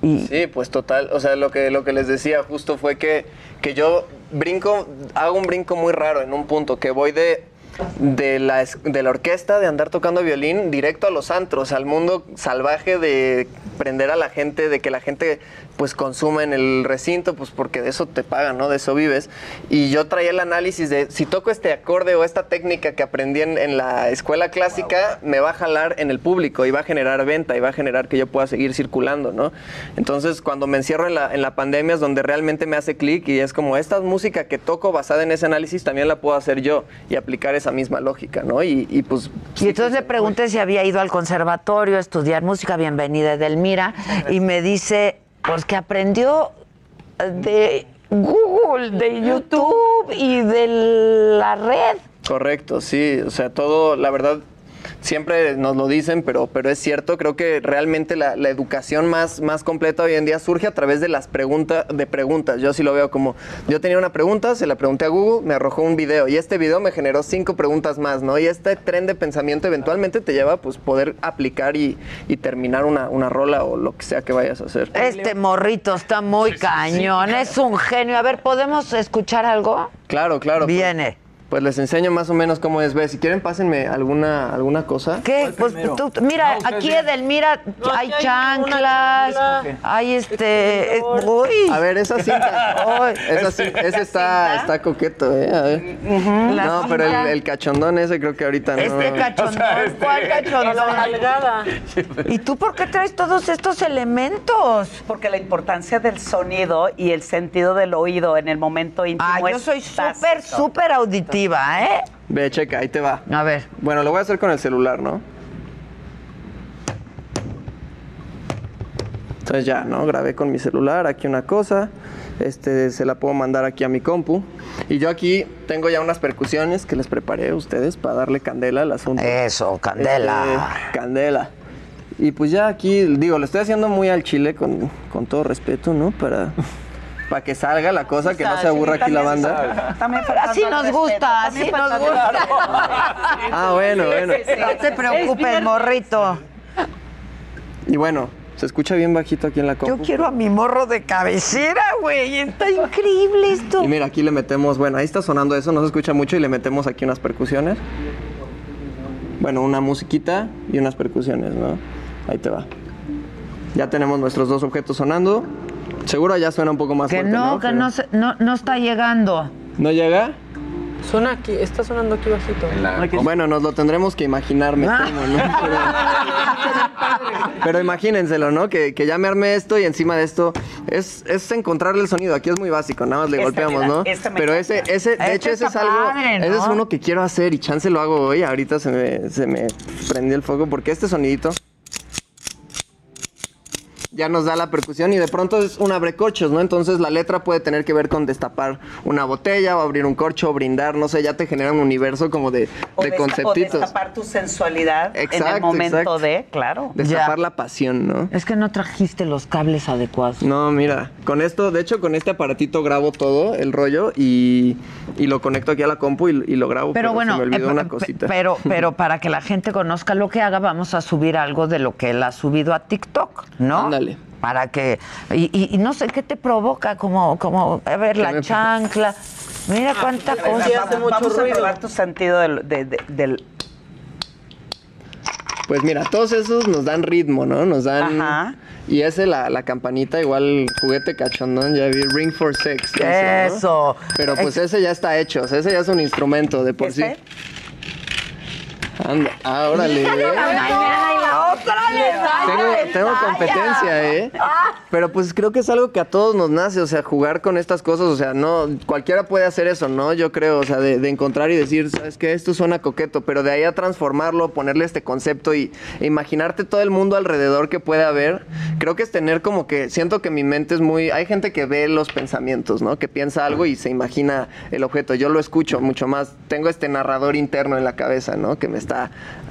Sí, pues total. O sea, lo que, lo que les decía justo fue que, que yo brinco, hago un brinco muy raro en un punto, que voy de, de, la, de la orquesta, de andar tocando violín, directo a los antros, al mundo salvaje de prender a la gente, de que la gente pues consuma en el recinto, pues porque de eso te pagan, ¿no? De eso vives. Y yo traía el análisis de si toco este acorde o esta técnica que aprendí en, en la escuela clásica, me va a jalar en el público y va a generar venta y va a generar que yo pueda seguir circulando, ¿no? Entonces, cuando me encierro en la, en la pandemia es donde realmente me hace clic y es como esta música que toco basada en ese análisis también la puedo hacer yo y aplicar esa misma lógica, ¿no? Y, y pues Y entonces le pregunté si había ido al conservatorio a estudiar música, bienvenida Edelmira, y me dice, Pues que aprendió de Google, de YouTube y de la red. Correcto, sí. O sea, todo, la verdad, siempre nos lo dicen, pero, pero es cierto. Creo que realmente la, la educación más, más completa hoy en día surge a través de las preguntas, de preguntas. Yo sí lo veo como, yo tenía una pregunta, se la pregunté a Google, me arrojó un video y este video me generó cinco preguntas más, ¿no? Y este tren de pensamiento eventualmente te lleva a pues, poder aplicar y, y terminar una, una rola o lo que sea que vayas a hacer. Este morrito está muy cañón, es un genio. A ver, ¿podemos escuchar algo? Claro, claro. pues- Viene. Pues, les enseño más o menos cómo es. Ve, si quieren, pásenme alguna, alguna cosa. ¿Qué? Pues tú, mira, aquí Edelmira hay chanclas, hay este... eh, uy. A ver, esa cinta. esa sí- ese está, está coqueto, ¿eh? A ver. La No, pero el, cachondón ese creo que ahorita no. Este cachondón, ¿cuál cachondón? ¿Y tú por qué traes todos estos elementos? Porque la importancia del sonido y el sentido del oído en el momento íntimo Ah, yo soy súper, súper auditiva, ¿eh? Ve, checa, ahí te va. A ver. Bueno, lo voy a hacer con el celular, ¿no? Entonces ya, ¿no? Grabé con mi celular aquí una cosa. Este, se la puedo mandar aquí a mi compu. Y yo aquí tengo ya unas percusiones que les preparé a ustedes para darle candela al asunto. Eso, candela. Este, candela. Y pues ya aquí, digo, lo estoy haciendo muy al chile con, con todo respeto, ¿no? Para, para que salga la cosa, que no se aburra aquí la banda. También Así nos gusta, así nos gusta. Ah, bueno, bueno. No te preocupes, morrito. Y bueno, se escucha bien bajito aquí en la compu. Yo quiero a mi morro de cabecera, güey. Está increíble esto. Y mira, aquí le metemos, bueno, ahí está sonando eso, no se escucha mucho y le metemos aquí unas percusiones. Bueno, una musiquita y unas percusiones, ¿no? Ahí te va. Ya tenemos nuestros dos objetos sonando. Seguro ya suena un poco más Que fuerte, no, ¿no? que Pero- no, se- no, no está llegando. ¿No llega? Suena aquí, está sonando aquí bajito. Bueno, nos lo tendremos que imaginar, me Ah. temo, ¿no? Pero, pero imagínenselo, ¿no? Que, que ya me armé esto y encima de esto es, es encontrarle el sonido. Aquí es muy básico, nada más le golpeamos, ¿no? me pero encanta. ese, ese, de Este hecho, ese es está algo, padre, ¿no? ese es uno que quiero hacer y chance lo hago hoy. Ahorita se me, se me prendió el fuego porque este sonidito ya nos da la percusión y de pronto es un abrecorchos, ¿no? Entonces la letra puede tener que ver con destapar una botella o abrir un corcho o brindar, no sé, ya te genera un universo como de, O de conceptitos. O destapar tu sensualidad en el Exacto, momento exacto. de, claro. Destapar la pasión, ¿no? Es que no trajiste los cables adecuados. No, mira, con esto, de hecho con este aparatito grabo todo el rollo y, y lo conecto aquí a la compu y, y lo grabo, Pero pero, bueno, se me olvidó eh, una cosita. Pero, pero para que la gente conozca lo que haga, vamos a subir algo de lo que él ha subido a TikTok, ¿no? Ándale. Para que. Y, y- y no sé qué te provoca, como, como a ver, la me- chancla. Mira cuánta Vamos, cosa. vamos, vamos a probar tu sentido del, de- de- del- Pues mira, todos esos nos dan ritmo, ¿no? Nos dan... Y ese, la, la campanita, igual juguete cachondón, ya vi, Ring for Sex. Eso. Pero pues ese ya está hecho, o sea, ese ya es un instrumento de por sí. Anda, ah, órale. Una ¿eh? mañana y la otra le Tengo, tengo competencia. ¿eh? Pero pues creo que es algo que a todos nos nace, o sea, jugar con estas cosas, o sea, no, cualquiera puede hacer eso, ¿no? Yo creo, o sea, de, de encontrar y decir, ¿sabes qué? Esto suena coqueto, pero de ahí a transformarlo, ponerle este concepto y e imaginarte todo el mundo alrededor que puede haber, creo que es tener como que, siento que mi mente es muy, hay gente que ve los pensamientos, ¿no? Que piensa algo y se imagina el objeto, yo lo escucho mucho más, tengo este narrador interno en la cabeza, ¿no? Que me está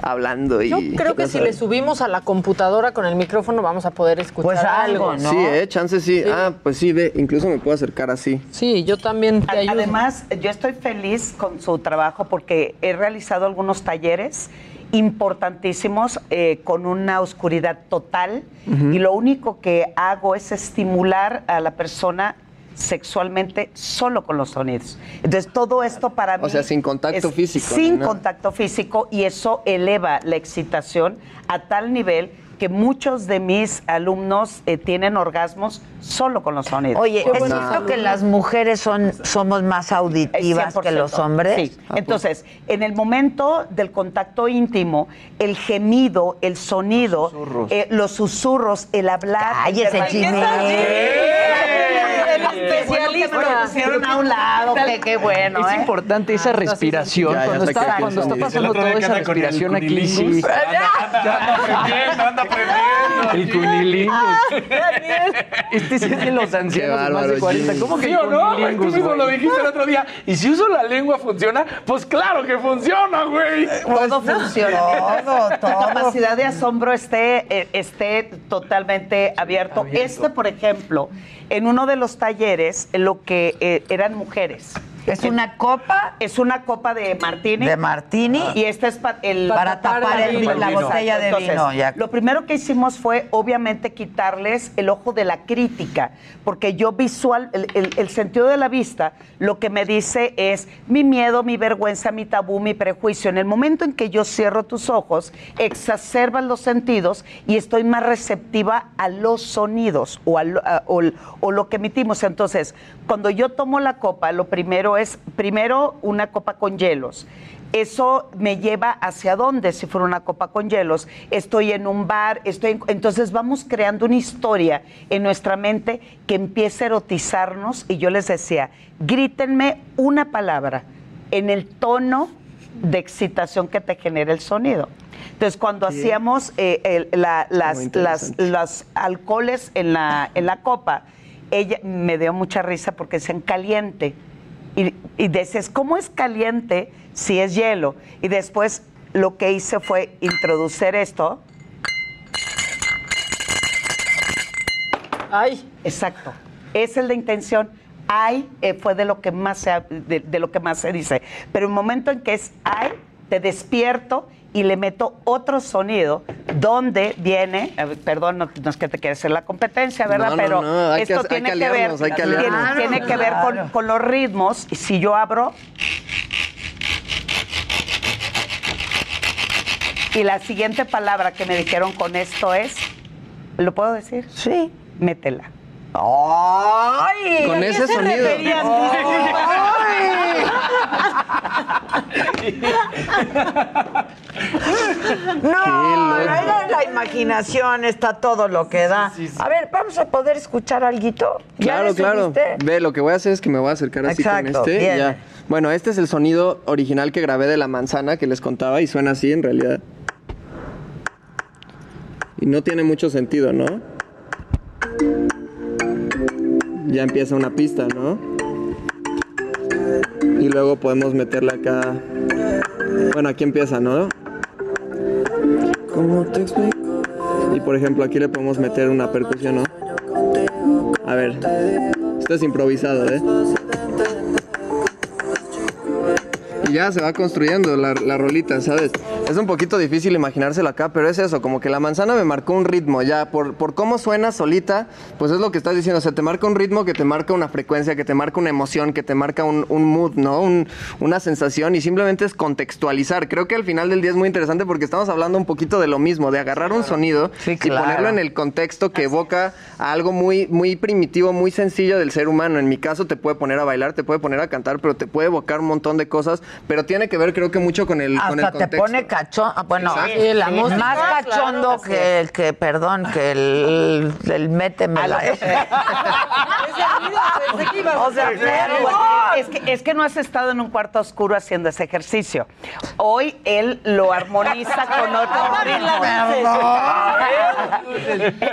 hablando y... Yo creo que si le subimos a la computadora con el micrófono vamos a poder escuchar Pues algo, algo. Sí, eh, chance sí. Ah, pues sí, ve, incluso me puedo acercar así. Sí, yo también te ayudo. Además, yo estoy feliz con su trabajo porque he realizado algunos talleres importantísimos eh, con una oscuridad total y lo único que hago es estimular a la persona sexualmente solo con los sonidos. Entonces todo esto para mí... O sea, sin contacto físico, Sin ¿no? contacto físico y eso eleva la excitación a tal nivel que muchos de mis alumnos eh, tienen orgasmos solo con los sonidos. Oye, ¿es cierto que las mujeres son, somos más auditivas que los 100%. hombres? Sí. Entonces, en el momento del contacto íntimo, el gemido, el sonido, eh, los susurros, el hablar. Cállese, a un lado, que qué bueno, Es ¿eh? importante esa respiración. Ya, ya cuando está, cuando está pasando toda esa anda respiración aquí. sí. Anda aprendiendo, anda aprendiendo. El cunilingus. Este sí es de los ancianos de más de bárbaro, 40. Jimmy. ¿Cómo que ¿Sí o no? Tú mismo lo dijiste el otro día. ¿Y si uso la lengua funciona? Pues claro que funciona, güey. Todo funciona. Todo, Tu todo. capacidad de asombro esté, eh, esté totalmente abierto. Este, por ejemplo, en uno de los talleres, lo que eh, eran mujeres. ¿Es una copa? Es una copa de martini. De martini. Y esta es pa- el, Para tapar el- vino. la botella de Entonces, vino, ya. Lo primero que hicimos fue, obviamente, quitarles el ojo de la crítica, porque yo visual, el, el- el sentido de la vista, lo que me dice es mi miedo, mi vergüenza, mi tabú, mi prejuicio. En el momento en que yo cierro tus ojos, exacerbas los sentidos y estoy más receptiva a los sonidos o, a lo, a- o- o lo que emitimos. Entonces, cuando yo tomo la copa, lo primero es, primero, una copa con hielos. Eso me lleva hacia dónde si fuera una copa con hielos. Estoy en un bar, estoy en- entonces vamos creando una historia en nuestra mente que empieza a erotizarnos y yo les decía, grítenme una palabra en el tono de excitación que te genera el sonido. Entonces, cuando hacíamos eh, el- la- las, las, interesante. los alcoholes en la, en la copa, ella me dio mucha risa porque decían caliente. Y, y dices, ¿cómo es caliente si es hielo? Y después lo que hice fue introducir esto. Ay. Exacto. Es el de intención. Ay eh, fue de lo que más se de lo que más se dice. Pero el momento en que es ay, te despierto y le meto otro sonido donde viene, ver, perdón, no, no es que te quiera hacer la competencia, ¿verdad? No, no, Pero no, hay que esto hay tiene que que, ver, hay que tiene, que ver con, con los ritmos. Y si yo abro y la siguiente palabra que me dijeron con esto es, ¿lo puedo decir? Sí. Métela. ¡Ay! Con ese sonido. No, la, la imaginación está todo lo que da. A ver, vamos a poder escuchar algo. Claro, claro. Ve, lo que voy a hacer es que me voy a acercar así Exacto, con este. Ya. Bueno, este es el sonido original que grabé de la manzana que les contaba y suena así en realidad. Y no tiene mucho sentido, ¿no? Ya empieza una pista, ¿no? Y luego podemos meterle acá. Bueno, aquí empieza, ¿no? ¿Cómo te explico? Y por ejemplo, aquí le podemos meter una percusión, ¿no? A ver, esto es improvisado, ¿eh? Ya se va construyendo la, la rolita, ¿sabes? Es un poquito difícil imaginárselo acá, pero es eso, como que la manzana me marcó un ritmo, ya, por, por cómo suena solita, pues es lo que estás diciendo, o sea, te marca un ritmo que te marca una frecuencia, que te marca una emoción, que te marca un, un mood, ¿no? Un- una sensación y simplemente es contextualizar. Creo que al final del día es muy interesante porque estamos hablando un poquito de lo mismo, de agarrar un sonido y claro. ponerlo en el contexto que evoca a algo muy, muy primitivo, muy sencillo del ser humano. En mi caso te puede poner a bailar, te puede poner a cantar, pero te puede evocar un montón de cosas, pero tiene que ver creo que mucho con el, con el Hasta te contexto. pone cachón, ah, bueno, Exacto. Sí, la música, más claro, cachondo que el que, perdón, que el, el méteme la... O sea, perdón. es que, es que no has estado en un cuarto oscuro haciendo ese ejercicio. Hoy él lo armoniza con otro ritmo.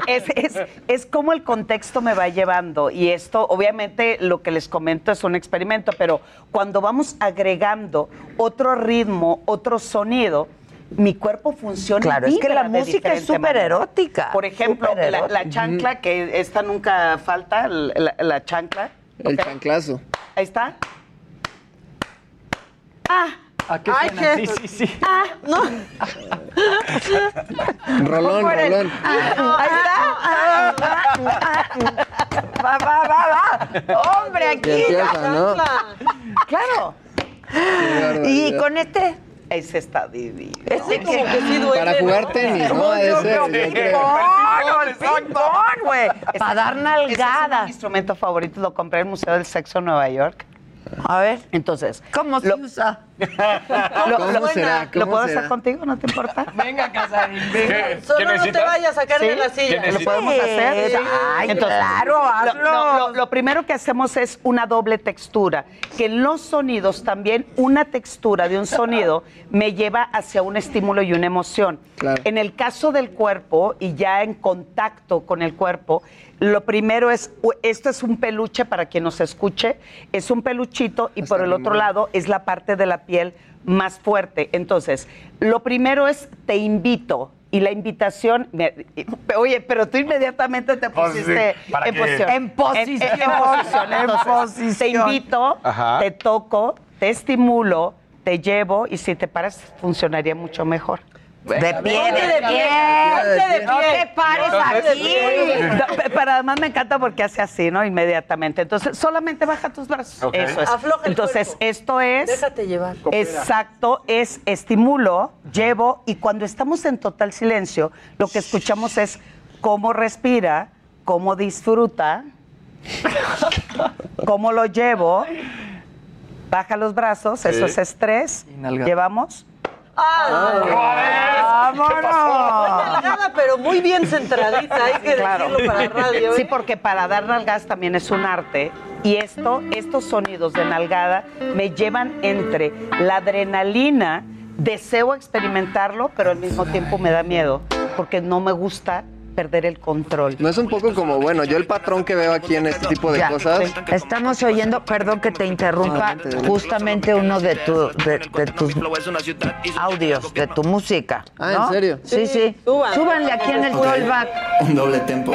Es, es, es como el contexto me va llevando. Y esto, obviamente, lo que les comento es un experimento, pero cuando vamos agregando otro ritmo, otro sonido, mi cuerpo funciona. Claro, es que la música es súper erótica, Por ejemplo, la, chancla, que esta nunca falta, la, la chancla. El chanclazo. Ahí está. Ah. ¿A qué Ay, suena? Sí, sí, sí. Ah, no. Rolón, rolón. Ahí está. Va, va, va, va. Hombre, aquí. Empieza, ¿no? Claro. Y con este. Ese está divino. Ese como que sí duele, Para jugar tenis, ¿no? Ese, güey. Para dar Ese es mi nalgadas. instrumento favorito, lo compré en el Museo del Sexo en Nueva York. A ver. Entonces, ¿Cómo se usa? Lo- ¿Cómo lo- ¿Cómo puedo será? hacer contigo? ¿No te importa? Venga, Casarín, venga. Solo no te vayas a caer de la silla. ¿Lo podemos hacer? Sí. Ay, claro, lo, hazlo. lo- lo- lo primero que hacemos es una doble textura. Que en los sonidos también una textura de un sonido me lleva hacia un estímulo y una emoción. En el caso del cuerpo y ya en contacto con el cuerpo, lo primero es, esto es un peluche para quien nos escuche, es un peluchito y por el otro lado es la parte de la piel más fuerte. Entonces, lo primero es te invito. Y la invitación, me- oye, pero tú inmediatamente te sí, pusiste ¿para en posición. En posición. En, en posición. En Entonces, posición. Te invito, Ajá. te toco, te estimulo, te llevo y si te paras funcionaría mucho mejor. De pie, de pie. de pie. No te pares aquí. Pero además me encanta porque hace así, ¿no? Inmediatamente. Entonces, solamente baja tus brazos. Eso es. Afloja el Entonces, cuerpo. esto es. Déjate llevar. Exacto, es estimulo, llevo y cuando estamos en total silencio, lo que escuchamos es cómo respira, cómo disfruta, cómo lo llevo, baja los brazos, Sí. eso es estrés, llevamos. ¡Ah! ¡Vámonos! delgada, pero muy bien centradita, hay que decirlo para radio. ¿eh? Sí, porque para dar nalgadas también es un arte. Y esto, estos sonidos de nalgada me llevan entre la adrenalina, deseo experimentarlo, pero al mismo tiempo me da miedo, porque no me gusta perder el control. No es un poco como, bueno, yo el patrón que veo aquí en este tipo de Ya, cosas. Estamos oyendo, perdón que te interrumpa, justamente uno de, tu, de, de tus audios, de tu música. Ah, ¿en serio? Sí, sí. Súbanle aquí en el tollback. Un doble tempo.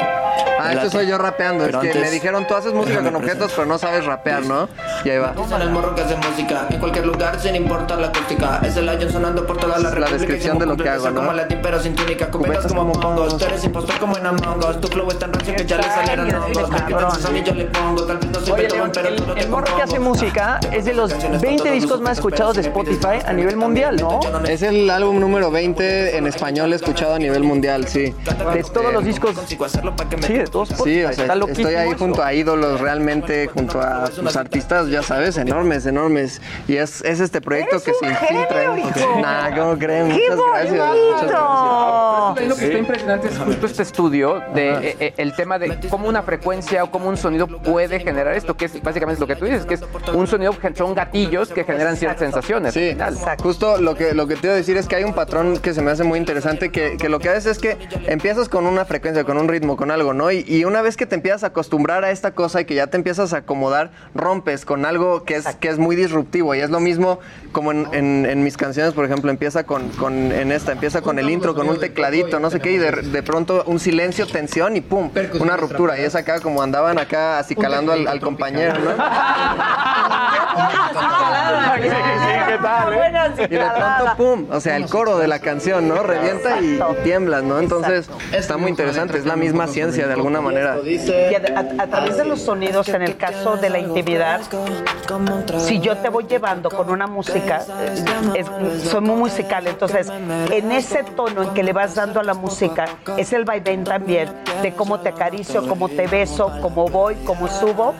Ah, esto soy yo rapeando. Pero es que antes- me dijeron, tú haces música con objetos, pero no sabes rapear, ¿no? Y ahí va. Son el morro que hace música en cualquier lugar sin importar la acústica. Es el año sonando por toda la Es la descripción de lo que hago, ¿no? Como latín pero sin túnica, cubetas como pongos. Tú eres impostor como en Among Us. Tu flow es tan rancio que ya le salieron hongos. A mí yo le pongo. Tal vez no soy Beethoven, pero el, tú no te el morro que hace música es de los 20 discos más escuchados de Spotify a nivel mundial, ¿no? Es el álbum número 20 en español escuchado a nivel mundial, sí. De todos los discos. Sí, de todos. Sí, o sea, Está estoy ahí eso. junto a ídolos, realmente, junto a pues, artistas, ya sabes, enormes, enormes. Y es, es este proyecto que se infiltra. Nah, ¿cómo creen? ¡Qué Muchas gracias. Muchas gracias. Lo que está impresionante es justo este estudio de eh, eh, el tema de cómo una frecuencia o cómo un sonido puede generar esto, que es básicamente lo que tú dices, que es un sonido son gatillos que generan ciertas sensaciones. Sí, justo lo que, lo que te iba a decir es que hay un patrón que se me hace muy interesante, que, que lo que haces es que empiezas con una frecuencia, con un ritmo, con algo, ¿no? Y, una vez que te empiezas a acostumbrar a esta cosa y que ya te empiezas a acomodar, rompes con algo que es, que es muy disruptivo. Y es lo mismo como en, mis canciones, por ejemplo, empieza con, con- en esta, empieza con el intro, con un tecladito, no sé qué, y de, de pronto un silencio, tensión y pum, una ruptura. Y es acá como andaban acá así calando al, al compañero, ¿no? Y de pronto, pum, o sea, el coro de la canción, ¿no? Revienta y, y tiemblas, ¿no? Entonces, está muy interesante, es la misma ciencia de alguna manera. Y a, a- a través de los sonidos, en el caso de la intimidad, si yo te voy llevando con una música, eh, es- soy muy musical, entonces en ese tono en que le vas dando a la música, es el vaivén también de cómo te acaricio, cómo te beso, cómo voy, cómo subo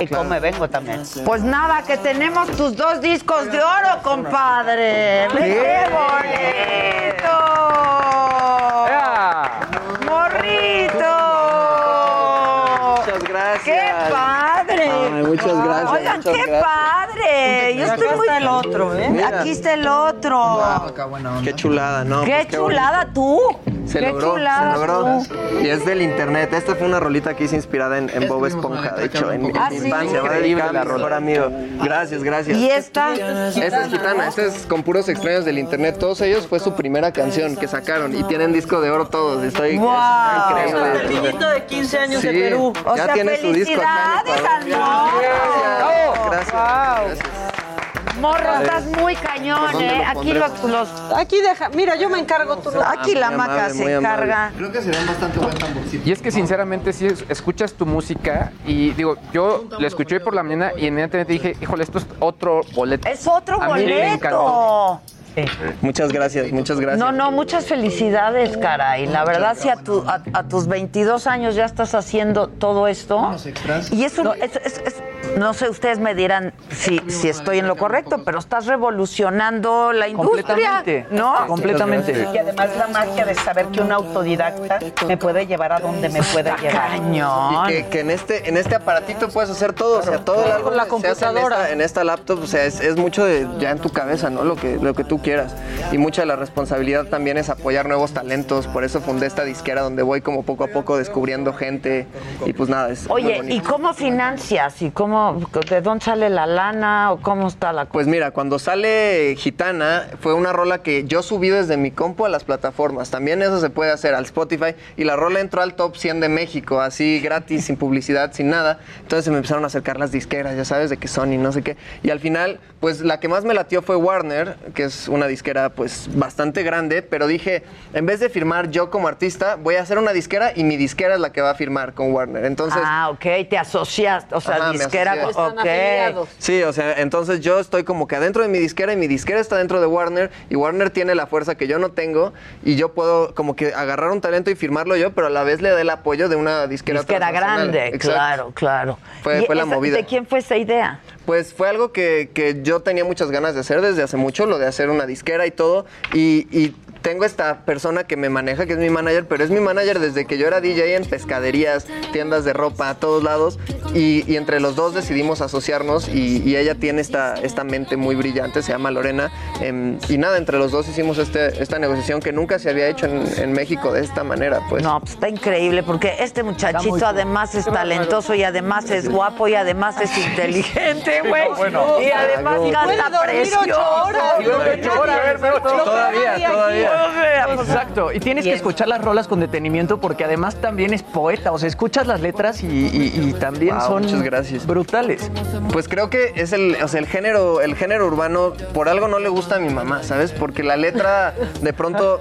y cómo me vengo también. Pues nada, que tenemos tus dos discos de oro, compadre. ¡Qué bonito! ¡Morrito! Muchas gracias. ¡Qué padre! Ay, muchas gracias, Oigan, muchas qué gracias. padre. Yo Acá estoy muy... está el otro, ¿eh? Mira. Aquí está el otro. Qué chulada, ¿no? qué Pues chulada tú. Se qué logró, chulada se logró. tú. Y es del internet. Esta fue una rolita que hice inspirada en, en Bob Esponja, de hecho, en, Ah, mi ¿sí? infancia. Va dedicada a la mi rola. mejor amigo. Gracias, gracias. ¿Y esta? Esta es gitana, esta es con puros extraños del internet. Todos ellos fue su primera canción que sacaron y tienen disco de oro todos. Estoy ¡Wow! es increíble. El niñito de 15 años de Sí, Perú. O ya sea, tiene su disco felicidades morro. Gracias, gracias. Morro, estás muy cañón, ¿Dónde ¿eh? Aquí los, los- Aquí deja, mira, yo me encargo tú. Aquí la Muy maca se encarga. Creo que serían bastante buen tamborcito. Y es que sinceramente si es- escuchas tu música y digo, yo la escuché hoy por la mañana y inmediatamente dije, híjole, esto es otro boleto. Es otro A mí me encantó. Muchas gracias, muchas gracias. No, no, muchas felicidades, cara. Y la verdad, si a, tu- a, a tus 22 años ya estás haciendo todo esto. Y es, un- es, es- es no sé, ustedes me dirán si, si estoy en lo correcto, pero estás revolucionando la industria, Completamente. ¿no? Completamente. Y además la magia de saber que un autodidacta me puede llevar a donde me puede llevar. Y que, que en este en este aparatito puedes hacer todo, o sea, todo Con la en computadora. esta, en esta laptop, o sea, es, es mucho de ya en tu cabeza, ¿no? Lo que, lo que tú quieras. Y mucha de la responsabilidad también es apoyar nuevos talentos, por eso fundé esta disquera donde voy como poco a poco descubriendo gente y pues nada, es Oye. ¿y cómo financias? ¿Y cómo, de dónde sale la lana o cómo está la cosa? Pues mira, cuando sale Gitana, fue una rola que yo subí desde mi compu a las plataformas. También eso se puede hacer al Spotify. Y la rola entró al top 100 de México, así gratis, sin publicidad, sin nada. Entonces se me empezaron a acercar las disqueras, ya sabes, de que Sony, no sé qué. Y al final, pues la que más me latió fue Warner, que es una disquera pues bastante grande. Pero dije, en vez de firmar yo como artista, voy a hacer una disquera y mi disquera es la que va a firmar con Warner. Entonces... ah, ok, te asociaste, o sea, Ajá, disquera, ok. Sí, o sea, entonces yo estoy como que adentro de mi disquera y mi disquera está dentro de Warner y Warner tiene la fuerza que yo no tengo y yo puedo como que agarrar un talento y firmarlo yo, pero a la vez le doy el apoyo de una disquera Disquera grande, Exacto. claro, claro. Fue- ¿Y fue la esa- movida. ¿De quién fue esa idea? Pues fue algo que, que yo tenía muchas ganas de hacer desde hace mucho, lo de hacer una disquera y todo. Y, y tengo esta persona que me maneja, que es mi manager, pero es mi manager desde que yo era DJ en pescaderías, tiendas de ropa, a todos lados. Y, y entre los dos decidimos asociarnos y, y ella tiene esta, esta mente muy brillante, se llama Lorena. em, y nada, entre los dos hicimos este, esta negociación que nunca se había hecho en, en México de esta manera. Pues. No, pues está increíble porque este muchachito cool. además es talentoso y además es guapo y además es inteligente, güey. No, bueno. Y además canta precioso. ocho horas. Y luego ocho horas, a ver, pero que todavía, Exacto. Y tienes que escuchar las rolas con detenimiento porque además también es poeta. O sea, escuchas las letras y, y- y también Wow, son muchas gracias. brutales. Pues creo que es el, o sea, el género, el género urbano, por algo no le gusta a mi mamá, ¿sabes? Porque la letra de pronto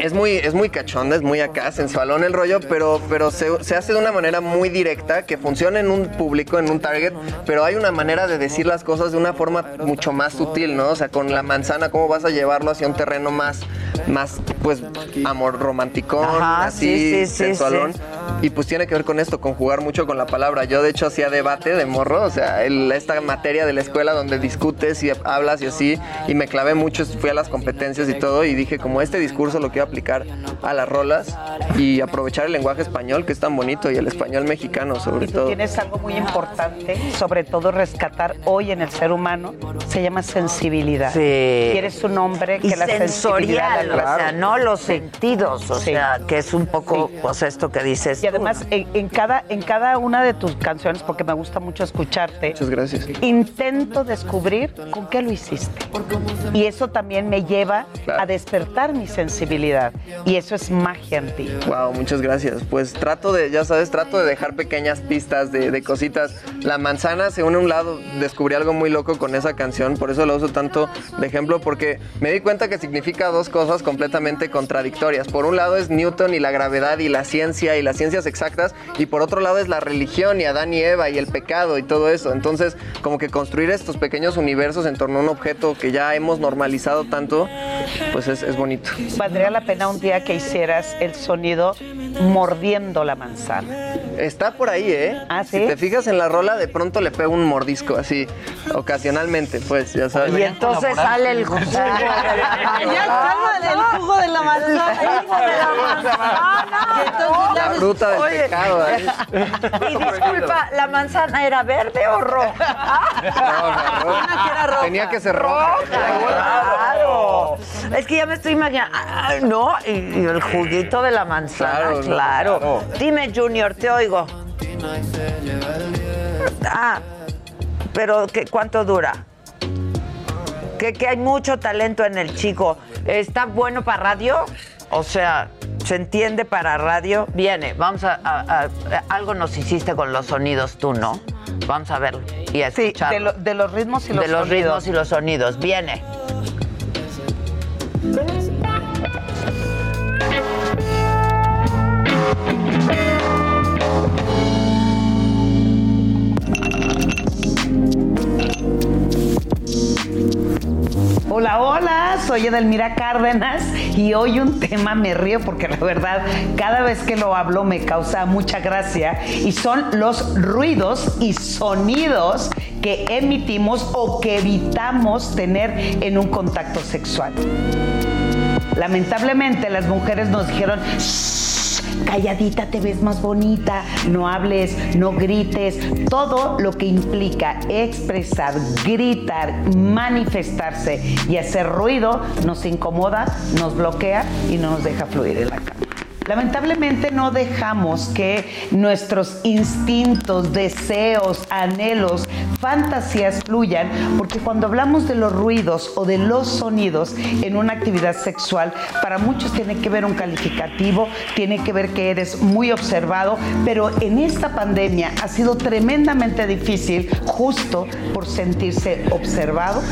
es muy, es muy cachonda, es muy acá, sensualón el rollo, pero, pero se, se hace de una manera muy directa, que funciona en un público, en un target, pero hay una manera de decir las cosas de una forma mucho más sutil, ¿no? O sea, con la manzana, ¿cómo vas a llevarlo hacia un terreno más, más pues, amor romanticón, Ajá, así, sí, sí, sensualón? sí. Y pues tiene que ver con esto, con jugar mucho con la palabra. Yo de hecho hacía debate de morro, o sea, el- esta materia de la escuela donde discutes y hablas y así, y me clavé mucho, fui a las competencias y todo, y dije como este discurso lo quiero aplicar a las rolas y aprovechar el lenguaje español que es tan bonito y el español mexicano sobre Tú todo. tienes algo muy importante, sobre todo rescatar hoy en el ser humano, se llama sensibilidad. Sí. Eres un hombre que Y la sensibilidad sensorial, la o sea, no los sentidos, o Sí. sea, que es un poco, pues esto que dices. Y además, en, en cada, en cada una de tus canciones, porque me gusta mucho escucharte, Muchas gracias. intento descubrir con qué lo hiciste. Y eso también me lleva a despertar mi sensibilidad. Y eso es magia en ti. Wow, muchas gracias. Pues trato de, ya sabes, trato de dejar pequeñas pistas de, cositas. La manzana se une a un lado, descubrí algo muy loco con esa canción, por eso la uso tanto de ejemplo, porque me di cuenta que significa dos cosas completamente contradictorias. Por un lado es Newton y la gravedad y la ciencia y las ciencias exactas, y por otro lado es la religión y Adán y Eva y el pecado y todo eso. Entonces, como que construir estos pequeños universos en torno a un objeto que ya hemos normalizado tanto, pues es, es bonito. Valdría la pena un día que hicieras el sonido mordiendo la manzana. Está por ahí, ¿eh? ¿Ah, sí? Si te fijas en la rola, de pronto le pego un mordisco así, ocasionalmente, pues, ya sabes. Y entonces sale el jugo la Ya el jugo de la manzana. De la manzana. Y entonces ya La fruta del Oye, pecado. ¿eh? Y disculpa, ¿la manzana era verde o roja? Que era roja. Tenía que ser roja. Claro. Es que ya me estoy imaginando. ah, No, y, y el juguito de la manzana, Claro, claro. no, claro. Dime, Junior, te oigo. Ah, pero ¿qué, ¿cuánto dura? Que, que hay mucho talento en el chico. ¿Está bueno para radio? O sea, ¿se entiende para radio? Viene, vamos a, a- a- algo nos hiciste con los sonidos tú, ¿no? Vamos a verlo y a Sí, de, lo- de los ritmos y los de los sonidos. ritmos y los sonidos. Viene. Hola, hola, soy Edelmira Cárdenas y hoy un tema me río porque la verdad cada vez que lo hablo me causa mucha gracia y son los ruidos y sonidos que emitimos o que evitamos tener en un contacto sexual. Lamentablemente las mujeres nos dijeron, "Shh, calladita te ves más bonita, no hables, no grites, todo lo que implica expresar, gritar, manifestarse y hacer ruido nos incomoda, nos bloquea y no nos deja fluir en la cama. Lamentablemente no dejamos que nuestros instintos, deseos, anhelos, fantasías fluyan, porque cuando hablamos de los ruidos o de los sonidos en una actividad sexual, para muchos tiene que ver un calificativo, tiene que ver que eres muy observado, pero en esta pandemia ha sido tremendamente difícil justo por sentirse observado.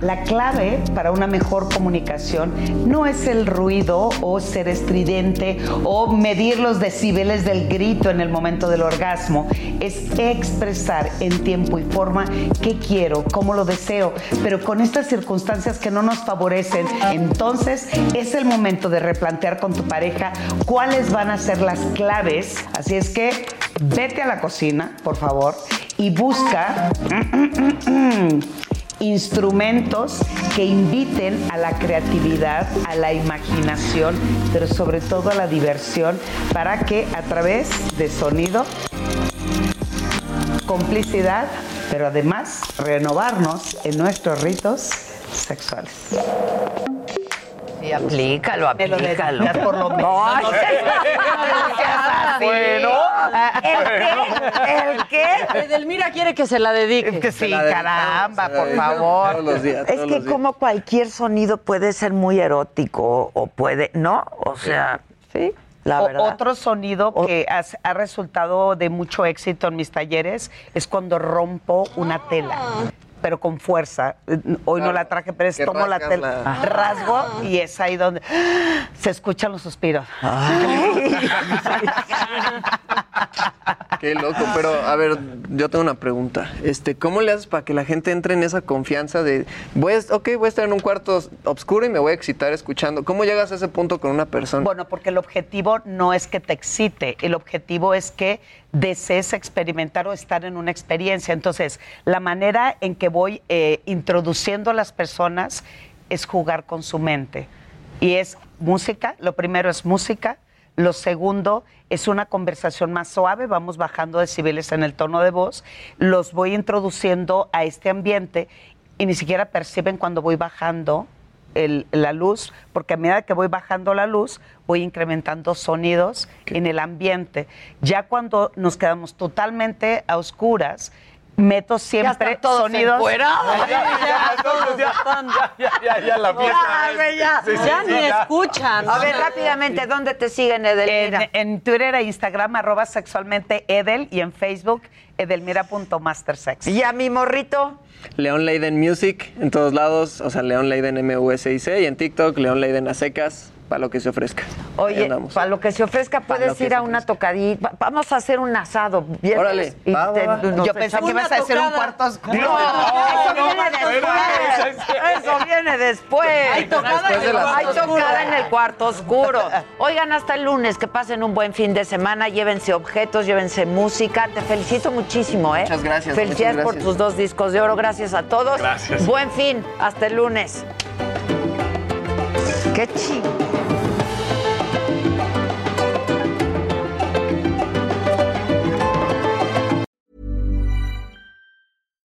La clave para una mejor comunicación no es el ruido o ser estridente o medir los decibeles del grito en el momento del orgasmo, es expresar en tiempo y forma qué quiero, cómo lo deseo, pero con estas circunstancias que no nos favorecen, entonces es el momento de replantear con tu pareja cuáles van a ser las claves. Así es que vete a la cocina, por favor, y busca instrumentos que inviten a la creatividad, a la imaginación, pero sobre todo a la diversión, para que a través de sonido, complicidad, pero además renovarnos en nuestros ritos sexuales. Sí, aplícalo, aplícalo. por lo menos. No. Bueno. ¿El qué? ¿El qué? Edelmira quiere que se la dedique. Que sí, caramba, por favor. es que como cualquier sonido puede ser muy erótico o puede, ¿no? O sea, sí, la O- verdad. Otro sonido que has- ha resultado de mucho éxito en mis talleres es cuando rompo una tela. Pero con fuerza. Hoy no la traje, pero es tomo la la- rasgo y es ahí donde se escuchan los suspiros. Qué loco, pero a ver, yo tengo una pregunta. Este, ¿cómo le haces para que la gente entre en esa confianza de voy a, ok, voy a estar en un cuarto oscuro y me voy a excitar escuchando? ¿Cómo llegas a ese punto con una persona? Bueno, porque el objetivo no es que te excite, el objetivo es que desees experimentar o estar en una experiencia. Entonces, la manera en que voy eh, introduciendo a las personas es jugar con su mente. Y es música, lo primero es música, lo segundo es una conversación más suave, vamos bajando decibeles en el tono de voz, los voy introduciendo a este ambiente y ni siquiera perciben cuando voy bajando el- la luz, porque a medida que voy bajando la luz, voy incrementando sonidos en el ambiente. Ya cuando nos quedamos totalmente a oscuras, meto siempre están todos sonidos. encuerados. Ya, ya, Ya, ya, ya, la fiesta. Ya, ya, Sí, sí, ya sí, ni ya. escuchan. A ver, rápidamente, ¿dónde te siguen? En, en Twitter e Instagram, arroba sexualmente Edel, y en Facebook, edelmira.mastersex. ¿Y a mi morrito? León Leiden Music en todos lados, o sea, León Leiden M-U-S-I-C y en TikTok, León Leiden a secas, para lo que se ofrezca. Oye, para lo que se ofrezca, puedes ir a una tocadita. Va- Vamos a hacer un asado. Órale, Y va, va, te- va. nos Yo pensé que ibas a hacer un cuarto oscuro. No, eso viene después. Eso viene después. Hay tocada Después de Hay cuarto oscuro. tocada en el cuarto oscuro. Oigan, hasta el lunes, que pasen un buen fin de semana. Llévense objetos, llévense música. Te felicito muchísimo, ¿eh? Muchas gracias, Felicidades muchas por gracias. tus dos discos de oro. Gracias a todos. Gracias. Buen fin. Hasta el lunes. Qué chido.